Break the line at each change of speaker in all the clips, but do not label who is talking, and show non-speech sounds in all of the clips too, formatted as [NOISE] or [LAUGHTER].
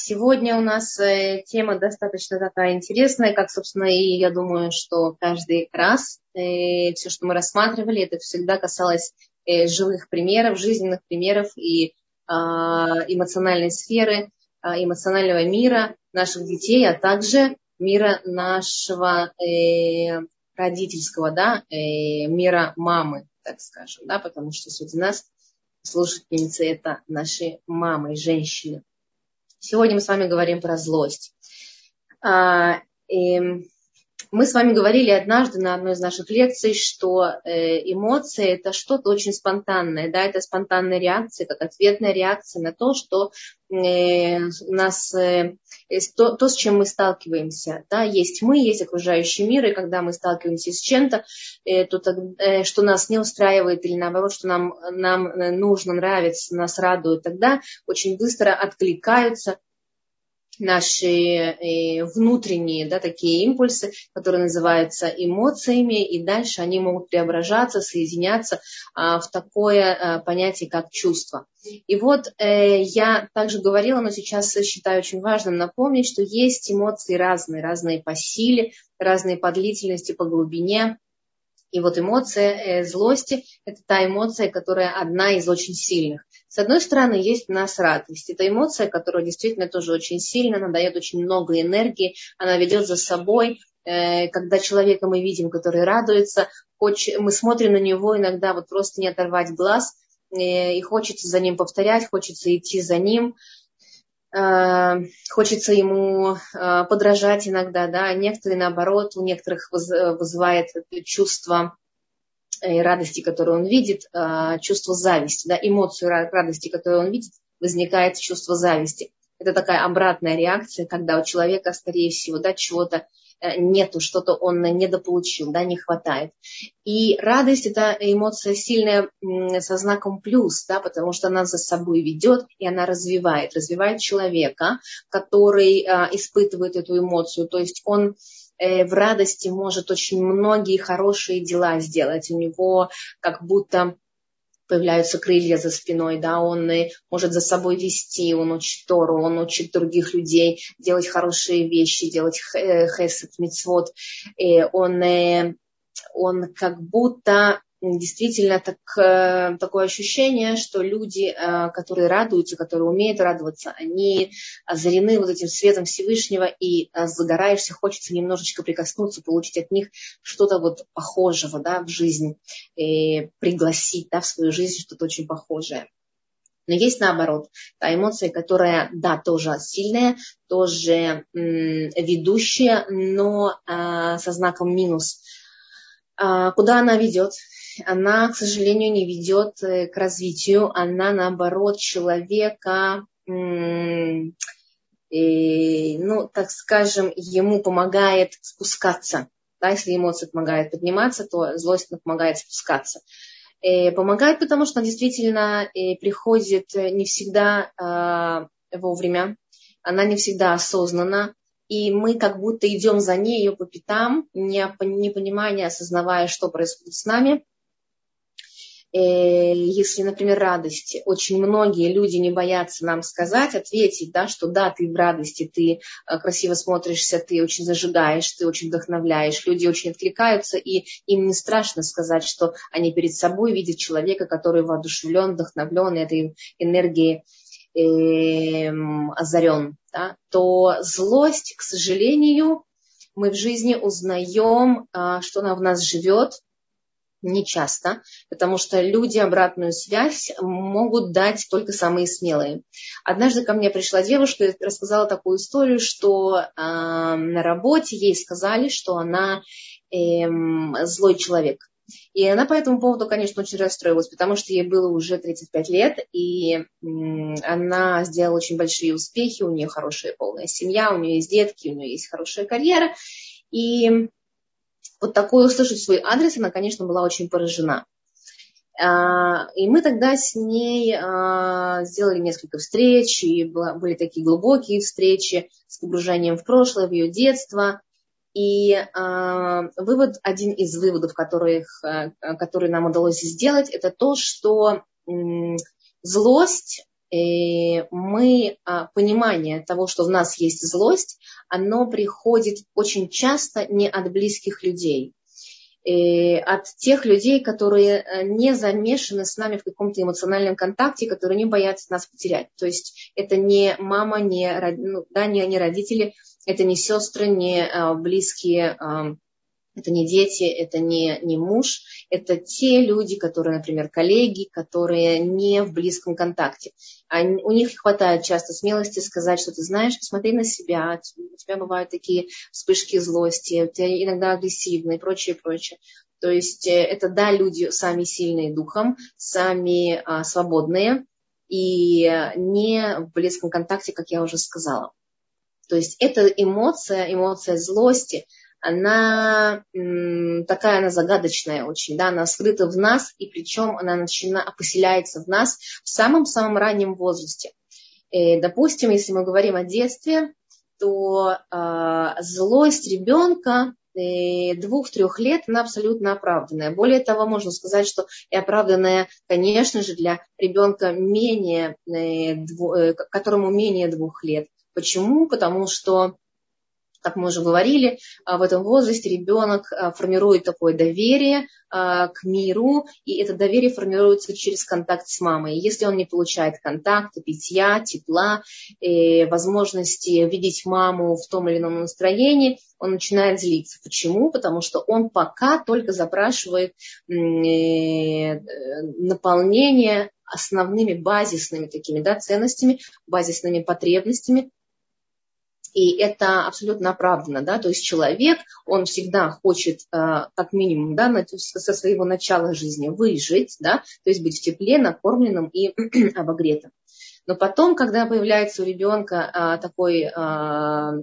Сегодня у нас э, тема достаточно такая интересная, как, собственно, и я думаю, что каждый раз э, все, что мы рассматривали, это всегда касалось э, живых примеров, жизненных примеров и а, эмоциональной сферы, а, эмоционального мира наших детей, а также мира нашего родительского, да, мира мамы, так скажем, да, потому что среди нас слушательницы это наши мамы, женщины. Сегодня мы с вами говорим про злость. А, мы с вами говорили однажды на одной из наших лекций, что э, эмоции это что-то очень спонтанное, да, это спонтанная реакция, как ответная реакция на то, что э, нас, э, то, то, с чем мы сталкиваемся, да, есть мы, есть окружающий мир, и когда мы сталкиваемся с чем-то, то, что нас не устраивает или наоборот, что нам, нам нужно, нравится, нас радует, тогда очень быстро откликаются наши э, внутренние да, такие импульсы, которые называются эмоциями, и дальше они могут преображаться, соединяться а, в такое а, понятие, как чувство. И вот э, я также говорила, но сейчас считаю очень важным напомнить, что есть эмоции разные, разные по силе, разные по длительности, по глубине. И вот эмоция э, злости – это та эмоция, которая одна из очень сильных. С одной стороны, есть у нас радость. Это эмоция, которая действительно тоже очень сильная, она дает очень много энергии, она ведет за собой. Э, когда человека мы видим, который радуется, мы смотрим на него иногда вот просто не оторвать глаз, э, и хочется за ним повторять, хочется идти за ним э, хочется ему подражать иногда, да, некоторые наоборот, у некоторых вызывает чувство Э, радости, которую он видит, а, чувство зависти, да, эмоцию радости, которую он видит, возникает чувство зависти. Это такая обратная реакция, когда у человека, скорее всего, да, чего-то э, нету, что-то он недополучил, да, не хватает. И радость – это эмоция сильная со знаком плюс, да, потому что она за собой ведет, и она развивает, развивает человека, который испытывает эту эмоцию. То есть он Э, в радости может очень многие хорошие дела сделать. У него как будто появляются крылья за спиной, да, он э, может за собой вести, он учит Тору, он учит других людей делать хорошие вещи, делать э, хесед, мицвод, он, он как будто действительно так, э, такое ощущение, что люди, э, которые радуются, которые умеют радоваться, они озарены вот этим светом Всевышнего, и э, загораешься, хочется немножечко прикоснуться, получить от них что-то вот похожего да, в жизнь, и пригласить да, в свою жизнь что-то очень похожее. Но есть наоборот, та эмоция, которая, да, тоже сильная, тоже м, ведущая, но э, со знаком минус. А, куда она ведет? Она, к сожалению, не ведет э, к развитию, она, наоборот, человека, ну, так скажем, ему помогает спускаться. Да, если эмоция помогает подниматься, то злость помогает спускаться. Э, помогает, потому что она действительно э, приходит не всегда а, вовремя, она не всегда осознанна, и мы как будто идем за ней, ее по пятам, не, не понимая, не осознавая, что происходит с нами – Э, если, например, радости, очень многие люди не боятся нам сказать, ответить, да, что да, ты в радости, ты э, красиво смотришься, ты очень зажигаешь, ты очень вдохновляешь. Люди очень откликаются, и им не страшно сказать, что они перед собой видят человека, который воодушевлен, вдохновлен этой энергией э, озарен. Да, то злость, к сожалению, мы в жизни узнаем, а, что она в нас живет, не часто, потому что люди обратную связь могут дать только самые смелые. Однажды ко мне пришла девушка и рассказала такую историю, что э, на работе ей сказали, что она э, злой человек. И она по этому поводу, конечно, очень расстроилась, потому что ей было уже 35 лет, и она сделала очень большие успехи, у нее хорошая полная семья, у нее есть детки, у нее есть хорошая карьера. И вот такое услышать свой адрес, она, конечно, была очень поражена. А, и мы тогда с ней а, сделали несколько встреч, и были такие глубокие встречи с погружением в прошлое, в ее детство. И а, вывод, один из выводов, которых, который нам удалось сделать, это то, что злость мы, а, понимание того, что в нас есть злость, оно приходит очень часто не от близких людей, э, от тех людей, которые э, не замешаны с нами в каком-то эмоциональном контакте, которые не боятся нас потерять. То есть это не мама, не, ну, да, не, не родители, это не сестры, не а, близкие это не дети, это не, не муж, это те люди, которые, например, коллеги, которые не в близком контакте. Они, у них хватает часто смелости сказать, что ты знаешь, смотри на себя, у тебя бывают такие вспышки злости, тебя иногда агрессивные и прочее, прочее. То есть э, это, да, люди сами сильные духом, сами а, свободные и не в близком контакте, как я уже сказала. То есть это эмоция, эмоция злости, она такая, она загадочная очень, да, она скрыта в нас, и причем она начинает, поселяется в нас в самом-самом раннем возрасте. И, э, допустим, если мы говорим о детстве, то э, злость ребенка двух-трех лет, она абсолютно оправданная. Более того, можно сказать, что и оправданная, конечно же, для ребенка менее, э, э, которому менее двух лет. Почему? Потому что как мы уже говорили, а, в этом возрасте ребенок а, формирует такое доверие а, к миру, и это доверие формируется через контакт с мамой. Если он не получает контакта, питья, тепла, э, возможности видеть маму в том или ином настроении, он начинает злиться. Почему? Потому что он пока только запрашивает э, наполнение основными базисными такими да, ценностями, базисными потребностями, и это абсолютно оправдано, да, то есть человек, он всегда хочет, э, как минимум, да, со своего начала жизни выжить, да, то есть быть в тепле, накормленным и [CLEARS THROAT] обогретым. Но потом, когда появляется у ребенка а, такой а,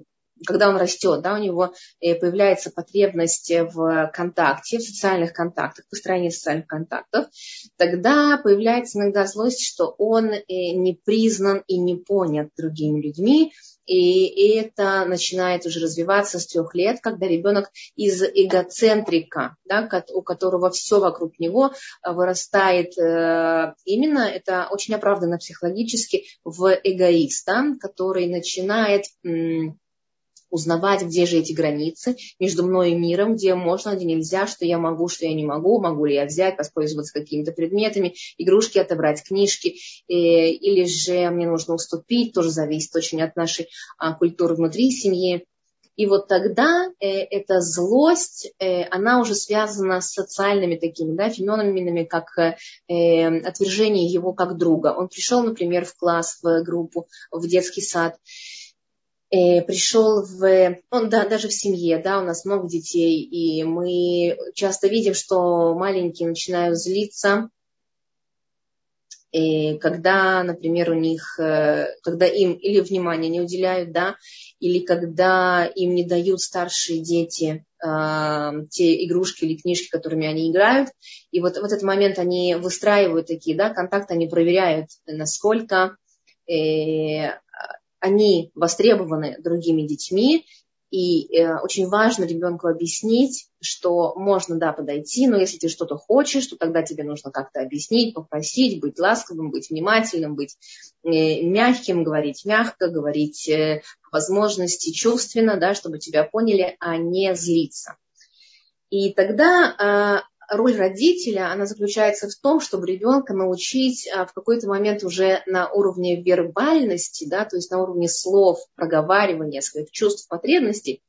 когда он растет, да, у него э, появляется потребность в контакте, в социальных контактах, построении социальных контактов, тогда появляется иногда злость, что он э, не признан и не понят другими людьми, и это начинает уже развиваться с трех лет, когда ребенок из эгоцентрика, да, у которого все вокруг него а, вырастает э, именно, это очень оправданно психологически, в эгоиста, который начинает узнавать, где же эти границы между мной и миром, где можно, где нельзя, что я могу, что я не могу, могу ли я взять, воспользоваться какими-то предметами, игрушки отобрать, книжки, э, или же мне нужно уступить, тоже зависит очень от нашей а, культуры внутри семьи. И вот тогда э, эта злость, э, она уже связана с социальными такими да, феноменами, как э, отвержение его как друга. Он пришел, например, в класс, в группу, в детский сад, э, пришел в, он да, даже в семье, да, у нас много детей, и мы часто видим, что маленькие начинают злиться, и когда, например, у них, э, когда им или внимания не уделяют, да, или когда им не дают старшие дети э, те игрушки или книжки, которыми они играют, и вот в этот момент они выстраивают такие, да, контакты, они проверяют, насколько э, они востребованы другими детьми, и э, очень важно ребенку объяснить, что можно, да, подойти, но если ты что-то хочешь, то тогда тебе нужно как-то объяснить, попросить, быть ласковым, быть внимательным, быть э, мягким, говорить мягко, говорить э, возможности чувственно, да, чтобы тебя поняли, а не злиться. И тогда э, роль родителя, она заключается в том, чтобы ребенка научить а, в какой-то момент уже на уровне вербальности, да, то есть на уровне слов, проговаривания своих чувств, потребностей,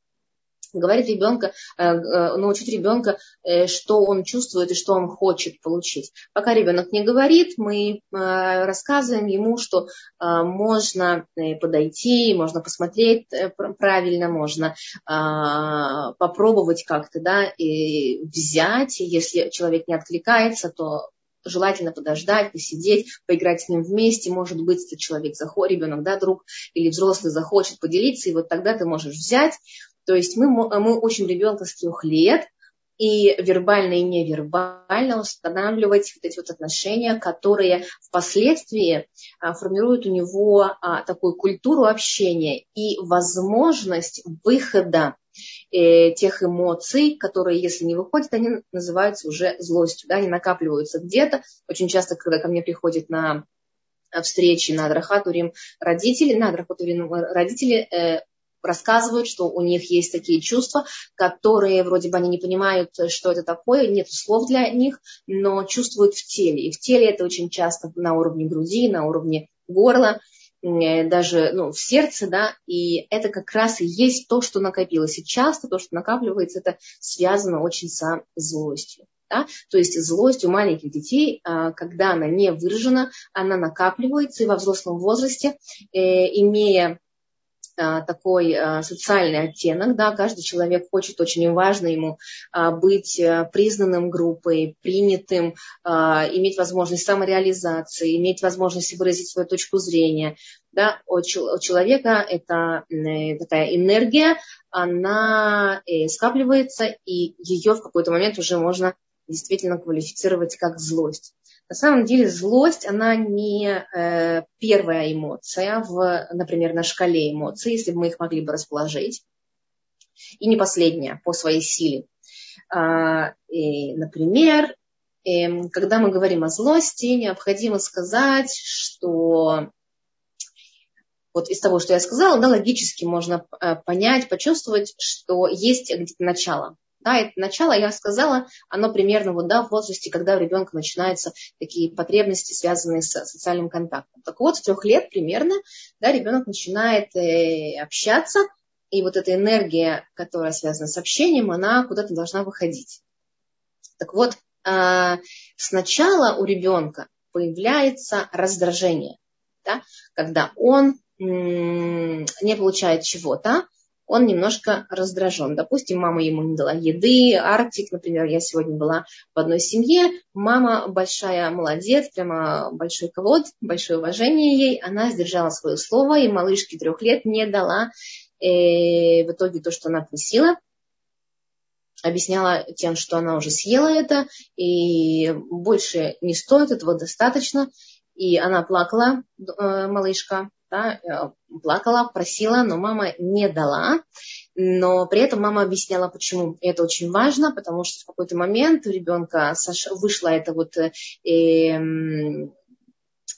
говорить ребенка, э, э, научить ребенка, э, что он чувствует и что он хочет получить. Пока ребенок не говорит, мы рассказываем ему, что можно подойти, можно посмотреть правильно, можно попробовать как-то, да, и взять, если человек не откликается, то желательно подождать, посидеть, поиграть с ним вместе. Может быть, этот человек захочет, ребенок, да, друг или взрослый захочет поделиться, и вот тогда ты можешь взять, то есть мы, мы учим ребенка с трех лет и вербально и невербально устанавливать вот эти вот отношения, которые впоследствии а, формируют у него а, такую культуру общения и возможность выхода э, тех эмоций, которые, если не выходят, они называются уже злостью, да, они накапливаются где-то. Очень часто, когда ко мне приходит на встречи на Адрахатурим родители, на Адрахатурим родители э, рассказывают, что у них есть такие чувства, которые вроде бы они не понимают, что это такое, нет слов для них, но чувствуют в теле. И в теле это очень часто на уровне груди, на уровне горла, э, даже ну, в сердце, да, и это как раз и есть то, что накопилось. И часто то, что накапливается, это связано очень со злостью. Да? То есть злость у маленьких детей, а, когда она не выражена, она накапливается и во взрослом возрасте, э, имея такой а, социальный оттенок, да, каждый человек хочет, очень важно ему быть признанным группой, принятым, иметь возможность самореализации, иметь возможность выразить свою точку зрения, да, у человека это э, такая энергия, она э, скапливается, и ее в какой-то момент уже можно действительно квалифицировать как злость. На самом деле злость, она не э, первая эмоция, в, например, на шкале эмоций, если бы мы их могли бы расположить, и не последняя по своей силе. А, и, например, э, когда мы говорим о злости, необходимо сказать, что вот из того, что я сказала, да, логически можно э, понять, почувствовать, что есть где-то начало. Да, это начало, я сказала, оно примерно вот, да, в возрасте, когда у ребенка начинаются такие потребности, связанные с социальным контактом. Так вот, с трех лет примерно да, ребенок начинает э, общаться, и вот эта энергия, которая связана с общением, она куда-то должна выходить. Так вот, э, сначала у ребенка появляется раздражение, да, когда он не получает чего-то, он немножко раздражен. Допустим, мама ему не дала еды, Арктик, например, я сегодня была в одной семье, мама большая молодец, прямо большой колод, большое уважение ей, она сдержала свое слово, и малышке трех лет не дала э, в итоге то, что она просила, объясняла тем, что она уже съела это, и больше не стоит, этого достаточно. И она плакала, э, малышка, да, э, плакала, просила, но мама не дала. Но при этом мама объясняла, почему это очень важно, потому что в какой-то момент у ребенка вышла это вот э, эм,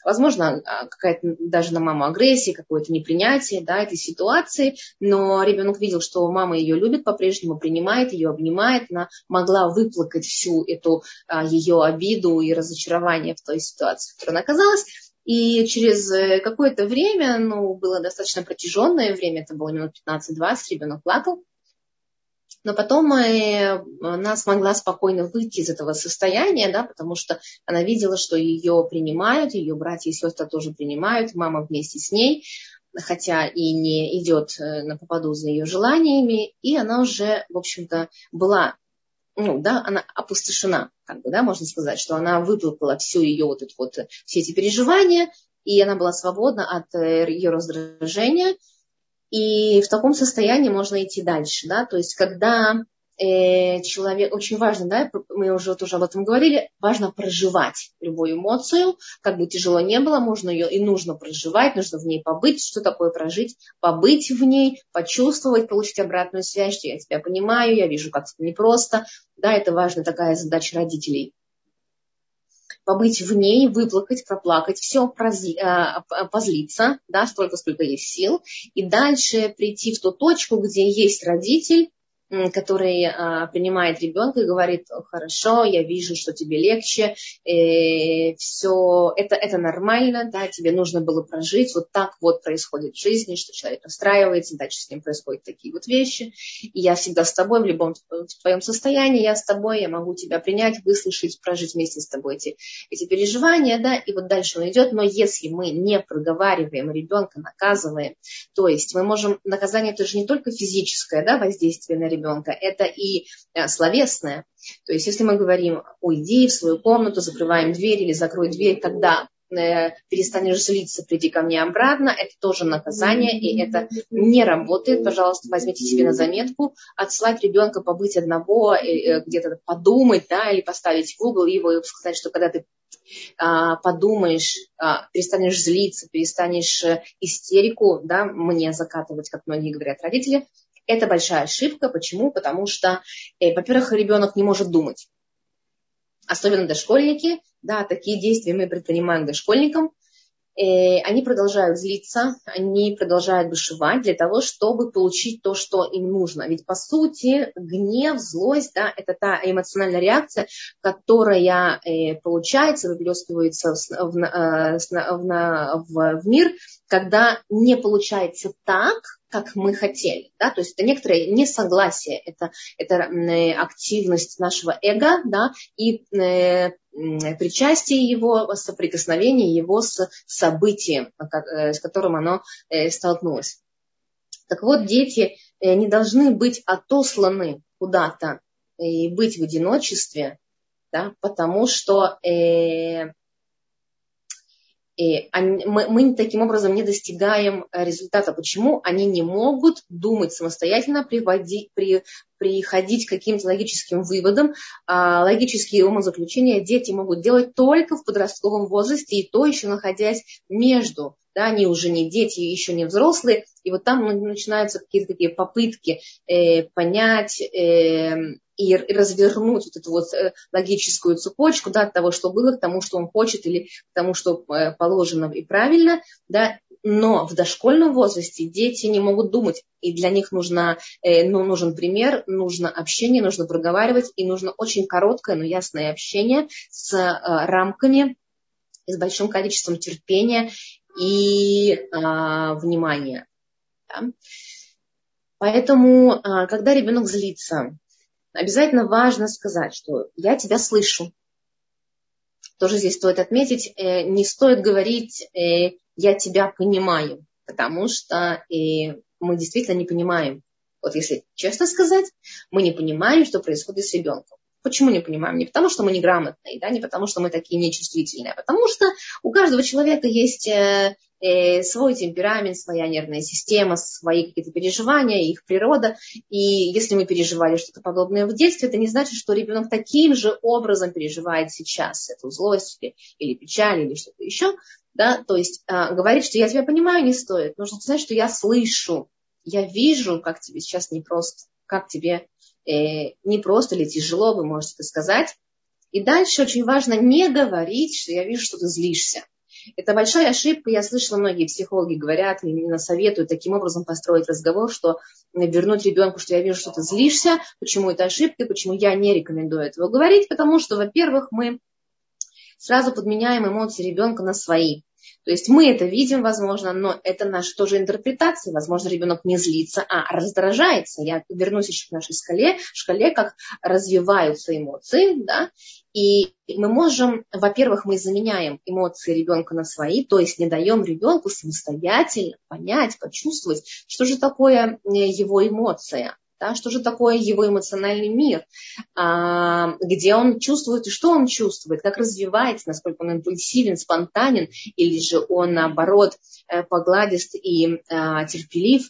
возможно, а, какая-то даже на маму агрессия, какое-то непринятие да, этой ситуации, но ребенок видел, что мама ее любит по-прежнему, принимает ее, обнимает, она могла выплакать всю эту а, ее обиду и разочарование в той ситуации, в которой она оказалась, и через э, какое-то время, ну, было достаточно протяженное время, это было минут 15-20, ребенок плакал. Но потом э, она смогла спокойно выйти из этого состояния, да, потому что она видела, что ее принимают, ее братья и сестры тоже принимают, мама вместе с ней, хотя и не идет э, на попаду за ее желаниями, и она уже, в общем-то, была ну, да, она опустошена, как бы, да, можно сказать, что она выплакала всю ее вот это вот, все эти переживания, и она была свободна от э, ее раздражения, и в таком состоянии можно идти дальше, да, то есть когда э, человек, очень важно, да, мы уже тоже об этом говорили, важно проживать любую эмоцию, как бы тяжело не было, можно ее и нужно проживать, нужно в ней побыть, что такое прожить, побыть в ней, почувствовать, получить обратную связь, что я тебя понимаю, я вижу, как это непросто, да, это важная такая задача родителей. Побыть в ней, выплакать, проплакать, все а, позлиться, да, столько, сколько есть сил, и дальше прийти в ту точку, где есть родитель, который а, принимает ребенка и говорит, хорошо, я вижу, что тебе легче, э, все, это, это нормально, да, тебе нужно было прожить, вот так вот происходит в жизни, что человек расстраивается, дальше с ним происходят такие вот вещи, и я всегда с тобой в любом твоем состоянии, я с тобой, я могу тебя принять, выслушать, прожить вместе с тобой эти, эти переживания, да, и вот дальше он идет, но если мы не проговариваем ребенка, наказываем, то есть мы можем, наказание это же не только физическое, да, воздействие на ребенка, ребенка, это и э, словесное. То есть, если мы говорим, уйди в свою комнату, закрываем дверь или закрой дверь, тогда э, перестанешь злиться, приди ко мне обратно, это тоже наказание, и это не работает. Пожалуйста, возьмите себе на заметку, отслать ребенка побыть одного, э, где-то подумать, да, или поставить в угол его и сказать, что когда ты а, подумаешь, а, перестанешь злиться, перестанешь истерику, да, мне закатывать, как многие говорят родители, это большая ошибка. Почему? Потому что, э, во-первых, ребенок не может думать. Особенно дошкольники. Да, такие действия мы предпринимаем дошкольникам. э, они продолжают злиться, они продолжают бушевать для того, чтобы получить то, что им нужно. Ведь по сути гнев, злость, да, это та эмоциональная реакция, которая э, получается, выплескивается в, в, э, в, в, в мир, когда не получается так, как мы хотели. Да? То есть это некоторое несогласие, это, это активность нашего эго да? и э, причастие его, соприкосновение его с событием, э, с которым оно э, столкнулось. Так вот, дети э, не должны быть отосланы куда-то и быть в одиночестве, да, потому что э, и мы, мы таким образом не достигаем э, результата. Почему? Они не могут думать самостоятельно, приводить, при, приходить к каким-то логическим выводам. А логические умозаключения дети могут делать только в подростковом возрасте, и то еще находясь между да, они уже не дети, еще не взрослые, и вот там начинаются какие-то такие попытки э, понять, э, и развернуть вот эту вот э, логическую цепочку да, от того, что было, к тому, что он хочет, или к тому, что э, положено и правильно, да, но в дошкольном возрасте дети не могут думать, и для них нужно, э, ну, нужен пример, нужно общение, нужно проговаривать, и нужно очень короткое, но ясное общение с рамками, с большим количеством терпения и э, внимания. Да? Поэтому, когда ребенок злится, обязательно важно сказать, что я тебя слышу. Тоже здесь стоит отметить, э, не стоит говорить э, я тебя понимаю, потому что э, мы действительно не понимаем. Вот если честно сказать, мы не понимаем, что происходит с ребенком. Почему не понимаем? Не потому, что мы неграмотные, да, не потому, что мы такие нечувствительные, а потому что у каждого человека есть э, свой темперамент, своя нервная система, свои какие-то переживания, их природа. И если мы переживали что-то подобное в детстве, это не значит, что ребенок таким же образом переживает сейчас эту злость или печаль или что-то еще. Да? То есть э, говорить, что я тебя понимаю, не стоит. Нужно сказать, что я слышу, я вижу, как тебе сейчас непросто, как тебе э, непросто или тяжело, вы можете это сказать. И дальше очень важно не говорить, что я вижу, что ты злишься. Это большая ошибка. Я слышала, многие психологи говорят, именно советуют таким образом построить разговор, что вернуть ребенку, что я вижу, что ты злишься, почему это ошибка, почему я не рекомендую этого говорить, потому что, во-первых, мы сразу подменяем эмоции ребенка на свои. То есть мы это видим, возможно, но это наша тоже интерпретация. Возможно, ребенок не злится, а раздражается. Я вернусь еще к нашей шкале, шкале, как развиваются эмоции, да, и мы можем, во-первых, мы заменяем эмоции ребенка на свои, то есть не даем ребенку самостоятельно понять, почувствовать, что же такое э, его эмоция. Да, что же такое его эмоциональный мир, а, где он чувствует и что он чувствует, как развивается, насколько он импульсивен, спонтанен, или же он, наоборот, э, погладист и а, терпелив.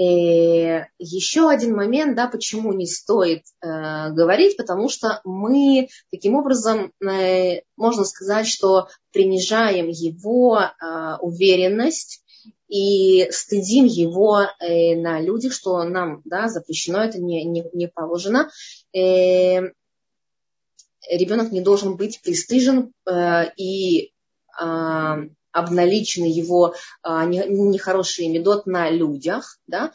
И еще один момент, да, почему не стоит э, говорить, потому что мы таким образом, э, можно сказать, что принижаем его э, уверенность и стыдим его э, на людях, что нам да, запрещено, это не, не, не положено. Э, ребенок не должен быть пристыжен э, и э, обналичены его а, нехорошие медот на людях, да,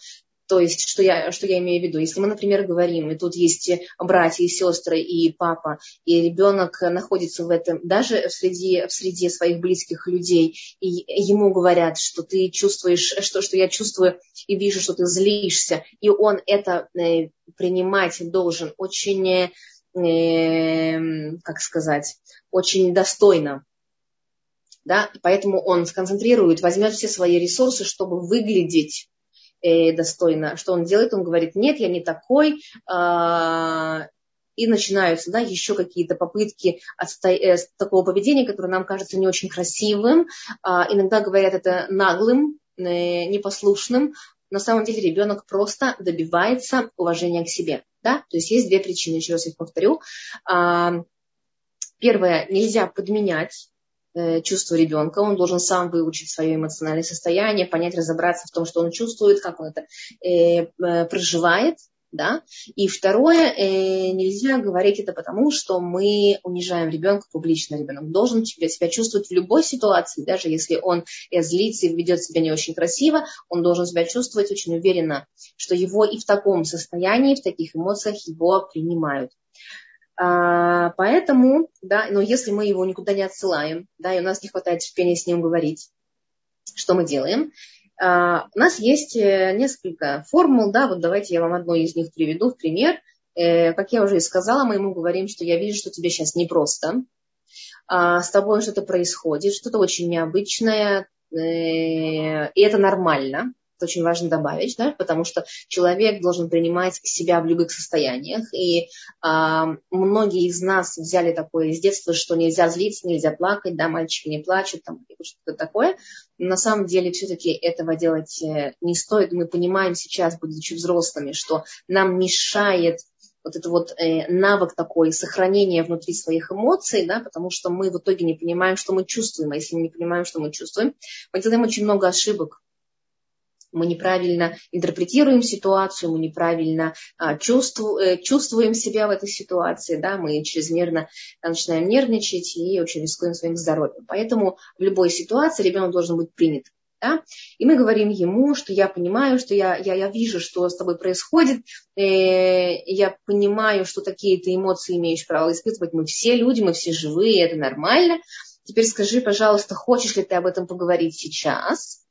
то есть, что я, что я имею в виду? Если мы, например, говорим, и тут есть братья и сестры, и папа, и ребенок находится в этом, даже в среде, в среде своих близких людей, и ему говорят, что ты чувствуешь, что, что я чувствую и вижу, что ты злишься, и он это э, принимать должен очень, э, как сказать, очень достойно да, поэтому он сконцентрирует, возьмет все свои ресурсы, чтобы выглядеть достойно. Что он делает? Он говорит, нет, я не такой, э, и начинаются да, еще какие-то попытки отсто... э, такого поведения, которое нам кажется не очень красивым. Э, иногда говорят это наглым, э, непослушным. На самом деле ребенок просто добивается уважения к себе. Да? То есть есть две причины, еще раз их повторю. Э, первое, нельзя подменять Э, чувство ребенка, он должен сам выучить свое эмоциональное состояние, понять, разобраться в том, что он чувствует, как он это э, э, проживает, Да? И второе, нельзя говорить это потому, что мы унижаем ребенка публично. Ребенок должен себя, себя чувствовать в любой ситуации, даже если он злится и ведет себя не очень красиво, он должен себя чувствовать очень уверенно, что его и в таком состоянии, в таких эмоциях его принимают. А, поэтому, да, но если мы его никуда не отсылаем, да, и у нас не хватает терпения с ним говорить, что мы делаем? А, у нас есть э, несколько формул, да, вот давайте я вам одну из них приведу в пример. Э, как я уже и сказала, мы ему говорим, что я вижу, что тебе сейчас непросто, а, с тобой что-то происходит, что-то очень необычное, э, и это нормально, это очень важно добавить, да, потому что человек должен принимать себя в любых состояниях. И а, многие из нас взяли такое из детства, что нельзя злиться, нельзя плакать, да, мальчики не плачут, там что-то такое. Но на самом деле все-таки этого делать э, не стоит. Мы понимаем сейчас, будучи взрослыми, что нам мешает вот этот вот э, навык такой сохранения внутри своих эмоций, да, потому что мы в итоге не понимаем, что мы чувствуем. А если мы не понимаем, что мы чувствуем, мы делаем очень много ошибок мы неправильно интерпретируем ситуацию, мы неправильно а, чувству, э, чувствуем себя в этой ситуации, да, мы чрезмерно начинаем нервничать и очень рискуем своим здоровьем. Поэтому в любой ситуации ребенок должен быть принят. Да? И мы говорим ему, что я понимаю, что я, я, я вижу, что с тобой происходит, э, я понимаю, что такие ты эмоции имеешь право испытывать. Мы все люди, мы все живые, это нормально. Теперь скажи, пожалуйста, хочешь ли ты об этом поговорить сейчас?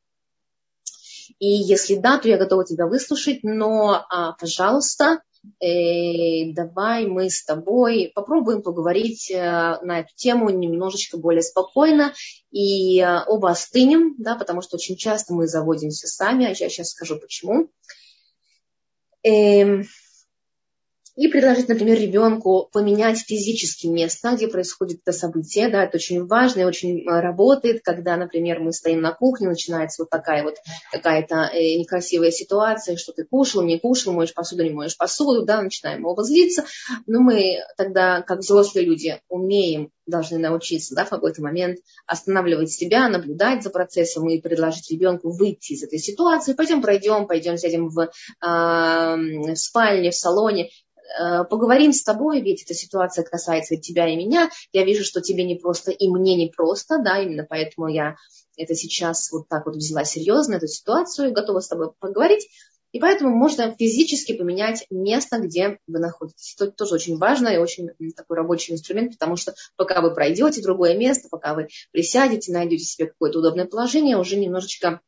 И если да, то я готова тебя выслушать, но, а, пожалуйста, э, давай мы с тобой попробуем поговорить э, на эту тему немножечко более спокойно и э, оба остынем, да, потому что очень часто мы заводимся сами, а я сейчас скажу почему. Эм, и предложить, например, ребенку поменять физически место, где происходит это событие. Да, это очень важно и очень э, работает, когда, например, мы стоим на кухне, начинается вот такая вот какая-то э, некрасивая ситуация, что ты кушал, не кушал, моешь посуду, не моешь посуду, да, начинаем его злиться. Но мы тогда, как взрослые люди, умеем должны научиться да, в какой-то момент останавливать себя, наблюдать за процессом и предложить ребенку выйти из этой ситуации. Пойдем пройдем, пойдем сядем в, э, в спальне, в салоне поговорим с тобой, ведь эта ситуация касается тебя и меня. Я вижу, что тебе не просто и мне не просто, да, именно поэтому я это сейчас вот так вот взяла серьезно, эту ситуацию, готова с тобой поговорить. И поэтому можно физически поменять место, где вы находитесь. Это тоже очень важно и очень такой рабочий инструмент, потому что пока вы пройдете другое место, пока вы присядете, найдете себе какое-то удобное положение, уже немножечко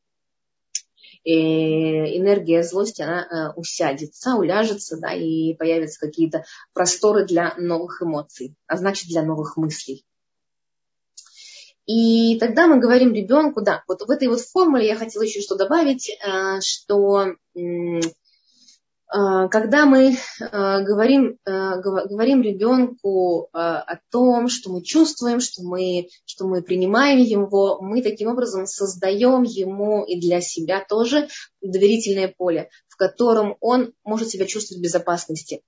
энергия злости, она э, усядется, уляжется, да, и появятся какие-то просторы для новых эмоций, а значит для новых мыслей. И тогда мы говорим ребенку, да, вот в этой вот формуле я хотела еще что добавить, э, что когда мы а, говорим, а, говорим ребенку о том, что мы чувствуем, что мы, что мы принимаем его, мы таким образом создаем ему и для себя тоже доверительное поле, в котором он может себя чувствовать в безопасности.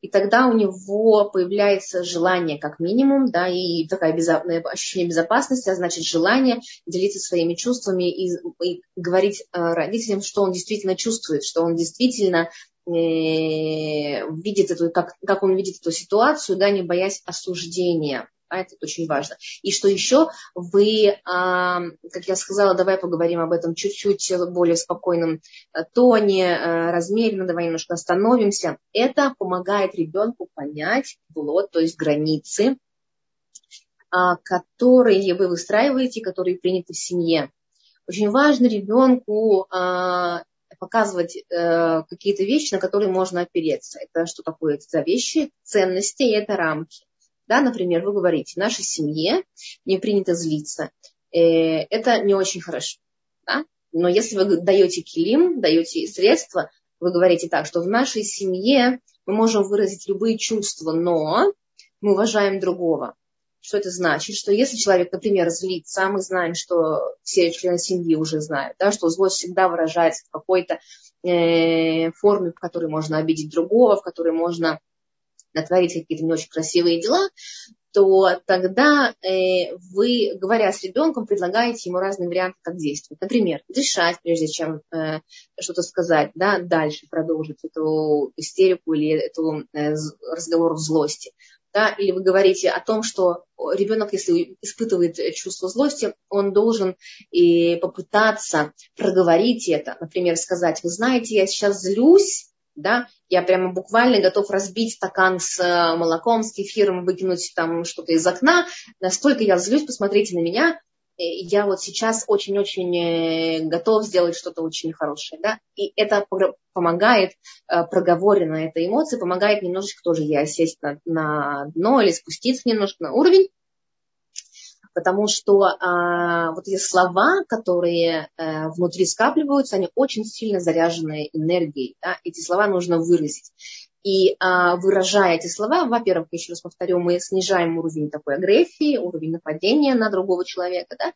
И тогда у него появляется желание, как минимум, да, и такое ощущение безопасности, а значит желание делиться своими чувствами и, и говорить родителям, что он действительно чувствует, что он действительно видит эту, как, как он видит эту ситуацию, да, не боясь осуждения. А это очень важно. И что еще, вы, а, как я сказала, давай поговорим об этом чуть-чуть более спокойном э, тоне, э, размеренно, давай немножко остановимся. Это помогает ребенку понять вот, то есть границы, а, которые вы выстраиваете, которые приняты в семье. Очень важно ребенку а, показывать э, какие-то вещи, на которые можно опереться. Это что такое? Это за вещи, ценности и это рамки. Да, например, вы говорите, в нашей семье не принято злиться. Э, это не очень хорошо. Да? Но если вы даете килим, даете средства, вы говорите так, что в нашей семье мы можем выразить любые чувства, но мы уважаем другого. Что это значит? Что если человек, например, злится, мы знаем, что все члены семьи уже знают, да, что злость всегда выражается в какой-то э, форме, в которой можно обидеть другого, в которой можно натворить какие-то не очень красивые дела, то тогда э, вы, говоря с ребенком, предлагаете ему разные варианты, как действовать. Например, дышать, прежде чем э, что-то сказать, да, дальше продолжить эту истерику или эту э, разговор в злости. Да, или вы говорите о том, что ребенок, если испытывает чувство злости, он должен и попытаться проговорить это. Например, сказать, вы знаете, я сейчас злюсь, да, я прямо буквально готов разбить стакан с э, молоком, с кефиром, выкинуть там что-то из окна, настолько я злюсь, посмотрите на меня, я вот сейчас очень-очень э, готов сделать что-то очень хорошее, да, и это помогает, э, проговоренная эта эмоция, помогает немножечко тоже я сесть на, на дно или спуститься немножко на уровень, потому что а, вот эти слова, которые а, внутри скапливаются, они очень сильно заряжены энергией. Да? Эти слова нужно выразить. И а, выражая эти слова, во-первых, еще раз повторю, мы снижаем уровень такой агрессии, уровень нападения на другого человека, да?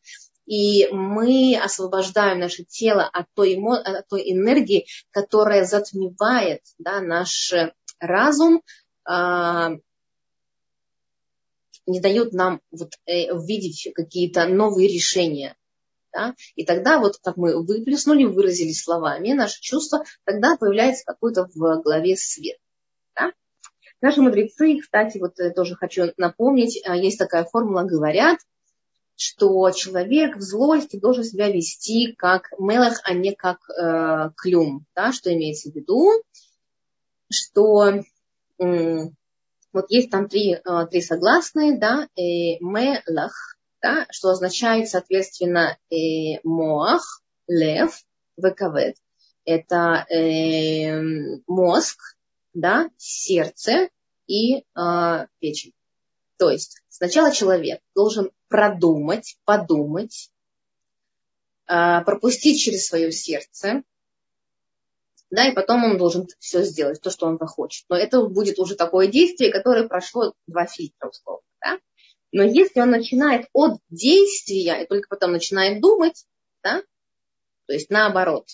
и мы освобождаем наше тело от той, эмо... от той энергии, которая затмевает да, наш разум, а, не дает нам вот, э, видеть какие-то новые решения. Да? И тогда вот как мы выплеснули, выразили словами наши чувства, тогда появляется какой-то в голове свет. Наши мудрецы, кстати, вот э, тоже хочу напомнить, э, есть такая формула, говорят, что человек в злости должен себя вести как мелах, а не как э, клюм. Да? Что имеется в виду? Что вот есть там три, э, три согласные, да, э, мелах, да, что означает, соответственно, э, моах, лев, векавет. Это э, мозг, да, сердце и э, печень. То есть сначала человек должен продумать, подумать, э, пропустить через свое сердце, да, и потом он должен все сделать, то, что он захочет. Но это будет уже такое действие, которое прошло два фильтра, условно, да. Но если он начинает от действия и только потом начинает думать, да, то есть наоборот,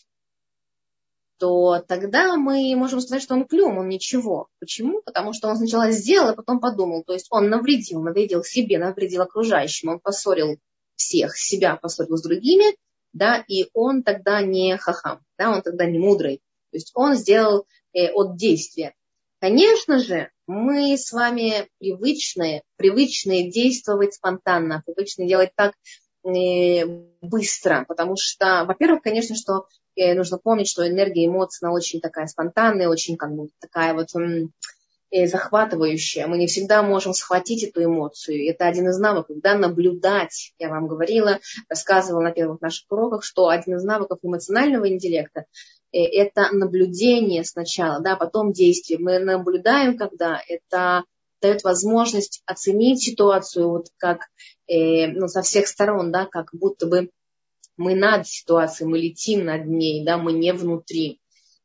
то тогда мы можем сказать, что он клюм, он ничего. Почему? Потому что он сначала сделал, а потом подумал. То есть он навредил, навредил себе, навредил окружающим, он поссорил всех, себя поссорил с другими, да, и он тогда не хахам, да, он тогда не мудрый. То есть он сделал э, от действия. Конечно же, мы с вами привычные, привычные действовать спонтанно, привычные делать так э, быстро, потому что, во-первых, конечно, что нужно помнить, что энергия эмоций, она очень такая спонтанная, очень как бы такая вот э, захватывающая. Мы не всегда можем схватить эту эмоцию. Это один из навыков, когда наблюдать. Я вам говорила, рассказывала на первых наших уроках, что один из навыков эмоционального интеллекта Э, это наблюдение сначала, да, потом действие. Мы наблюдаем, когда это дает возможность оценить ситуацию вот как э, ну, со всех сторон, да, как будто бы мы над ситуацией, мы летим над ней, да, мы не внутри.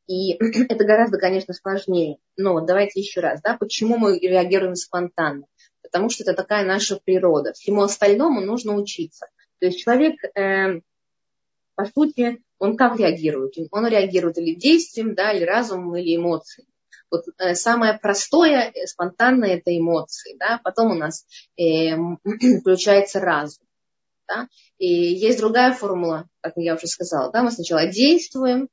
И [CLEARS THROAT] это гораздо, конечно, сложнее. Но давайте еще раз, да, почему мы реагируем спонтанно? Потому что это такая наша природа. Всему остальному нужно учиться. То есть человек, э, по сути, он как реагирует? Он реагирует или действием, да, или разумом, или эмоцией. Вот э, самое простое, э, спонтанное это эмоции, да, потом у нас э, [CLEARS THROAT] включается разум. Да? И есть другая формула, как я уже сказала, да, мы сначала действуем,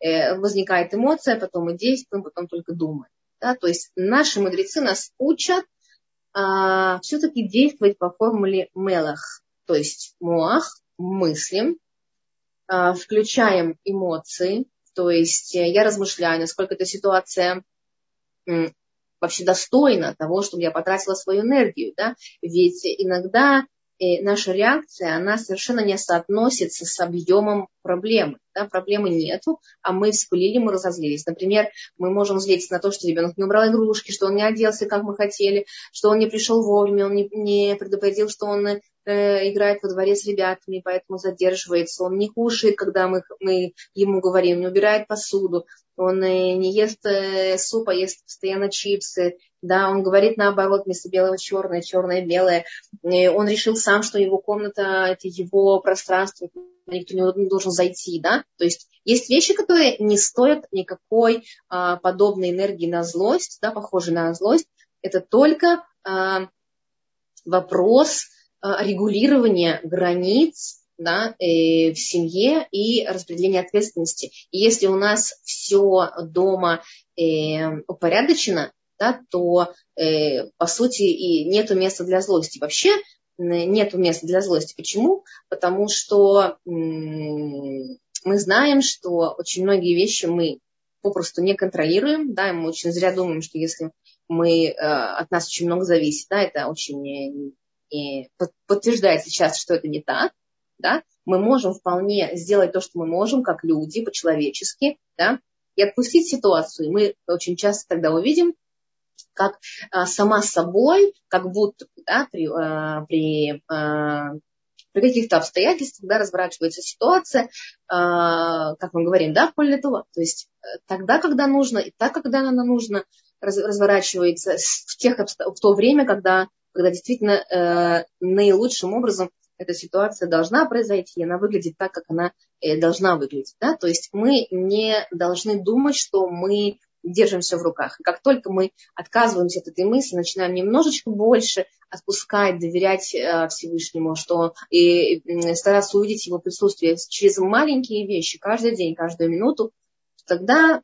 э, возникает эмоция, потом мы действуем, потом только думаем. Да? То есть наши мудрецы нас учат а, все-таки действовать по формуле мелах, то есть муах, мыслим, а, включаем эмоции, то есть э, я размышляю, насколько эта ситуация вообще достойна того, чтобы я потратила свою энергию, да, ведь иногда э, наша реакция, она совершенно не соотносится с объемом проблемы. Да, проблемы нету, а мы вспылили, мы разозлились. Например, мы можем злиться на то, что ребенок не убрал игрушки, что он не оделся, как мы хотели, что он не пришел вовремя, он не, не предупредил, что он э, играет во дворе с ребятами, поэтому задерживается. Он не кушает, когда мы, мы ему говорим, не убирает посуду, он э, не ест э, суп, а ест постоянно чипсы. Да, он говорит наоборот, вместо белого черное, черное белое. Э, он решил сам, что его комната, это его пространство, никто не должен зайти, да. То есть есть вещи, которые не стоят никакой а, подобной энергии на злость, да, похожей на злость. Это только а, вопрос регулирования границ да, э, в семье и распределения ответственности. И если у нас все дома э, упорядочено, да, то э, по сути и нет места для злости. Вообще нет места для злости. Почему? Потому что мы знаем, что очень многие вещи мы попросту не контролируем, да, и мы очень зря думаем, что если мы, от нас очень много зависит, да, это очень и подтверждает сейчас, что это не так, да, мы можем вполне сделать то, что мы можем, как люди, по-человечески, да, и отпустить ситуацию. Мы очень часто тогда увидим, как а, сама собой, как будто да, при, а, при, а, при каких-то обстоятельствах да, разворачивается ситуация, а, как мы говорим, да, поле То есть э, тогда, когда нужно, и так, когда она нужно, раз, разворачивается в, тех, в то время, когда, когда действительно э, наилучшим образом эта ситуация должна произойти, она выглядит так, как она э, должна выглядеть. Да? То есть мы не должны думать, что мы держим все в руках. И как только мы отказываемся от этой мысли, начинаем немножечко больше отпускать, доверять э, Всевышнему, что и стараться увидеть его присутствие через маленькие вещи каждый день, каждую минуту, тогда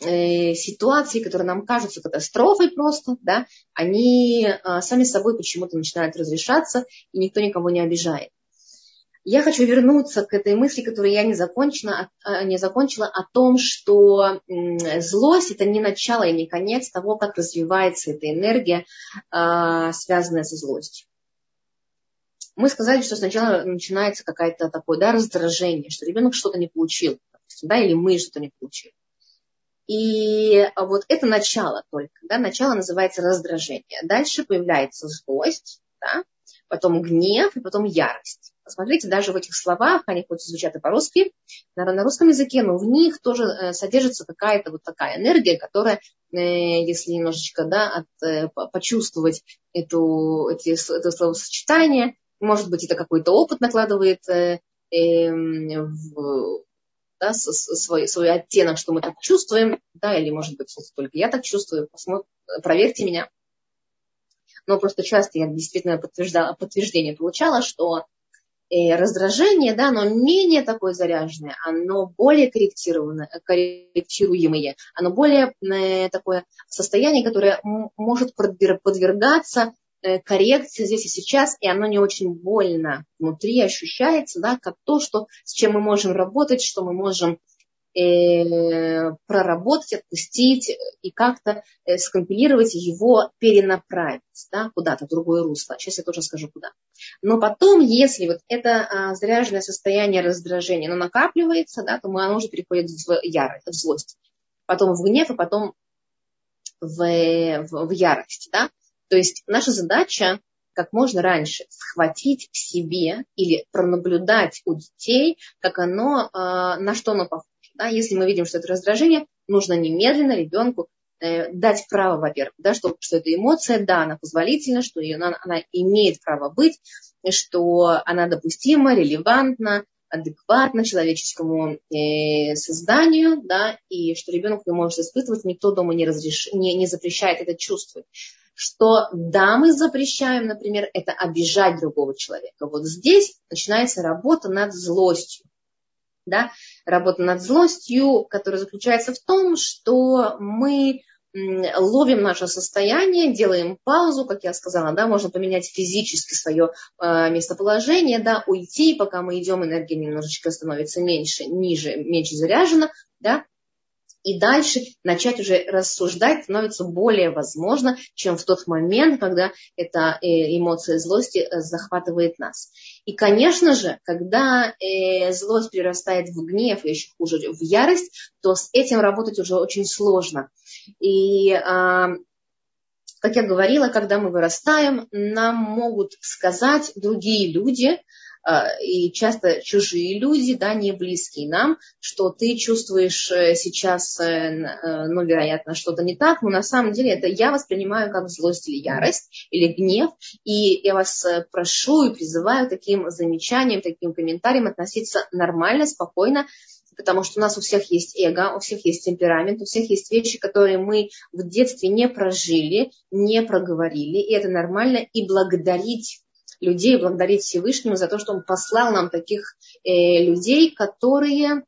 ситуации, которые нам кажутся катастрофой просто, да, они э, сами собой почему-то начинают разрешаться, и никто никого не обижает. Я хочу вернуться к этой мысли, которую я не закончила, а, не закончила о том, что злость это не начало и не конец того, как развивается эта энергия, а, связанная со злостью. Мы сказали, что сначала начинается какое-то такое да, раздражение, что ребенок что-то не получил, да, или мы что-то не получили. И вот это начало только, да, начало называется раздражение. Дальше появляется злость, да, потом гнев и потом ярость. Посмотрите, даже в этих словах, они хоть и звучат и по-русски, на, на русском языке, но в них тоже э, содержится какая-то вот такая энергия, которая, э, если немножечко да, от, э, почувствовать эту, эти, это словосочетание, может быть, это какой-то опыт накладывает э, э, в, да, свой, свой оттенок, что мы так чувствуем, да, или, может быть, только я так чувствую, посмотр, проверьте меня. Но просто часто я действительно подтверждала, подтверждение получала, что э, раздражение, да, оно менее такое заряженное, оно более корректированное, корректируемое, оно более э, такое состояние, которое может подвергаться Э, коррекция здесь и сейчас, и оно не очень больно внутри ощущается, да, как то, что, с чем мы можем работать, что мы можем э, проработать, отпустить и как-то э, скомпилировать его, перенаправить да, куда-то в другое русло. Сейчас я тоже скажу куда. Но потом, если вот это а, заряженное состояние раздражения, оно накапливается, да, то оно уже переходит в ярость, в злость, потом в гнев, и потом в, в, в ярость. Да? То есть наша задача как можно раньше схватить в себе или пронаблюдать у детей, как оно, а, на что оно похоже. Да? Если мы видим, что это раздражение, нужно немедленно ребенку э, дать право, во-первых, да, что, что это эмоция, да, она позволительна, что ее, она, она имеет право быть, что она допустима, релевантна, адекватна человеческому э, созданию, да, и что ребенок не может испытывать, никто дома не, разреш... не, не запрещает это чувствовать что да, мы запрещаем, например, это обижать другого человека. Вот здесь начинается работа над злостью. Да? Работа над злостью, которая заключается в том, что мы ловим наше состояние, делаем паузу, как я сказала, да, можно поменять физически свое э, местоположение, да, уйти, пока мы идем, энергия немножечко становится меньше, ниже, меньше заряжена, да, и дальше начать уже рассуждать становится более возможно, чем в тот момент, когда эта э, эмоция злости э, захватывает нас. И, конечно же, когда э, злость перерастает в гнев, и еще хуже, в ярость, то с этим работать уже очень сложно. И а, как я говорила, когда мы вырастаем, нам могут сказать другие люди, и часто чужие люди, да, не близкие нам, что ты чувствуешь э, сейчас, э, э, ну, вероятно, что-то не так, но на самом деле это я воспринимаю как злость или ярость, или гнев, и я вас прошу и призываю таким замечанием, таким комментарием относиться нормально, спокойно, потому что у нас у всех есть эго, у всех есть темперамент, у всех есть вещи, которые мы в детстве не прожили, не проговорили, и это нормально, и благодарить людей, благодарить Всевышнему за то, что Он послал нам таких э, людей, которые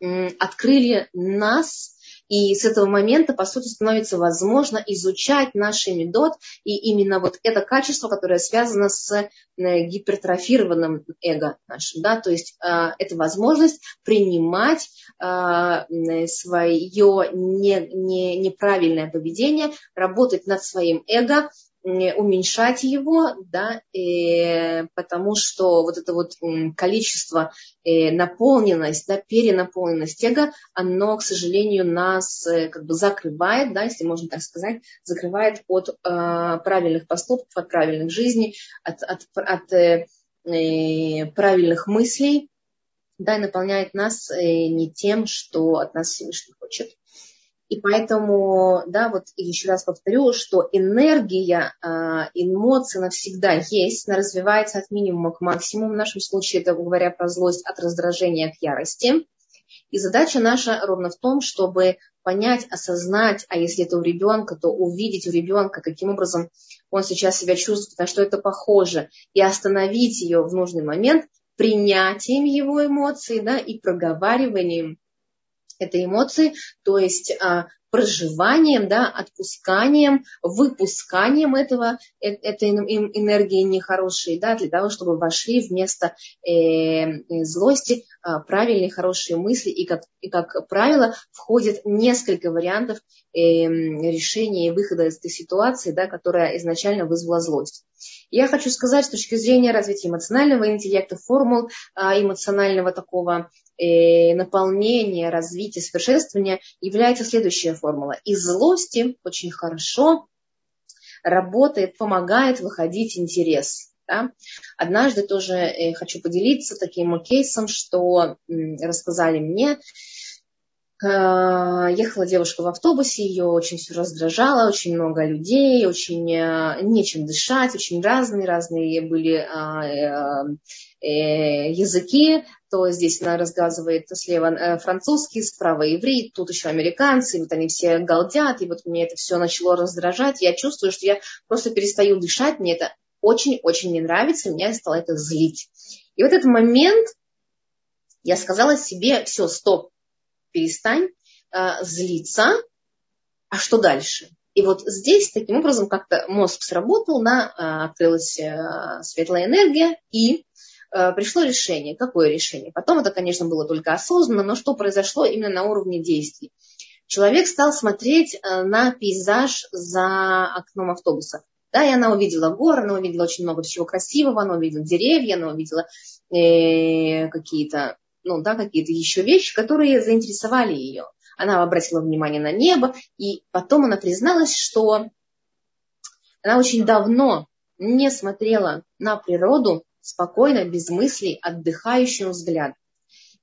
э, открыли нас и с этого момента, по сути, становится возможно изучать наши медот. И именно вот это качество, которое связано с э, гипертрофированным эго нашим. Да? То есть э, это возможность принимать э, свое не, не, неправильное поведение, работать над своим эго, уменьшать его, да, э, потому что вот это вот количество, э, наполненность, да, перенаполненность эго, оно, к сожалению, нас э, как бы закрывает, да, если можно так сказать, закрывает от э, правильных поступков, от правильных жизней, от, от, от э, э, правильных мыслей, да, и наполняет нас э, не тем, что от нас Всевышний хочет. И поэтому, да, вот еще раз повторю, что энергия, а, эмоции навсегда есть, она развивается от минимума к максимуму. В нашем случае это, говоря про злость, от раздражения к ярости. И задача наша ровно в том, чтобы понять, осознать, а если это у ребенка, то увидеть у ребенка, каким образом он сейчас себя чувствует, на что это похоже, и остановить ее в нужный момент принятием его эмоций да, и проговариванием этой эмоции, то есть а, проживанием, да, отпусканием, выпусканием этого, э, этой энергии нехорошей, да, для того, чтобы вошли вместо э, злости э, правильные, хорошие мысли. И как, и как правило, входит несколько вариантов э, решения и выхода из этой ситуации, да, которая изначально вызвала злость. Я хочу сказать, с точки зрения развития эмоционального интеллекта, формул э, эмоционального такого э, наполнения, развития, совершенствования является следующая формула. Из злости очень хорошо работает, помогает выходить интерес. Да? Однажды тоже э, хочу поделиться таким кейсом, что рассказали мне, Э, ехала девушка в автобусе, ее очень все раздражало, очень много людей, очень э, нечем дышать, очень разные, разные были а, э, языки, то здесь она рассказывает слева французский, справа иврит, тут еще американцы, вот они все галдят, и вот мне это все начало раздражать, я чувствую, что я просто перестаю дышать, мне это очень-очень не нравится, меня стало это злить. И вот этот момент я сказала себе, все, стоп, перестань э, злиться, а что дальше? И вот здесь таким образом как-то мозг сработал, на, э, открылась э, светлая энергия, и э, пришло решение. Какое решение? Потом это, конечно, было только осознанно, но что произошло именно на уровне действий? Человек стал смотреть э, на пейзаж за окном автобуса. Да, и она увидела горы, она увидела очень много всего красивого, она увидела деревья, она увидела э, какие-то ну, да, какие-то еще вещи, которые заинтересовали ее. Она обратила внимание на небо, и потом она призналась, что она очень давно не смотрела на природу спокойно, без мыслей, отдыхающим взгляд.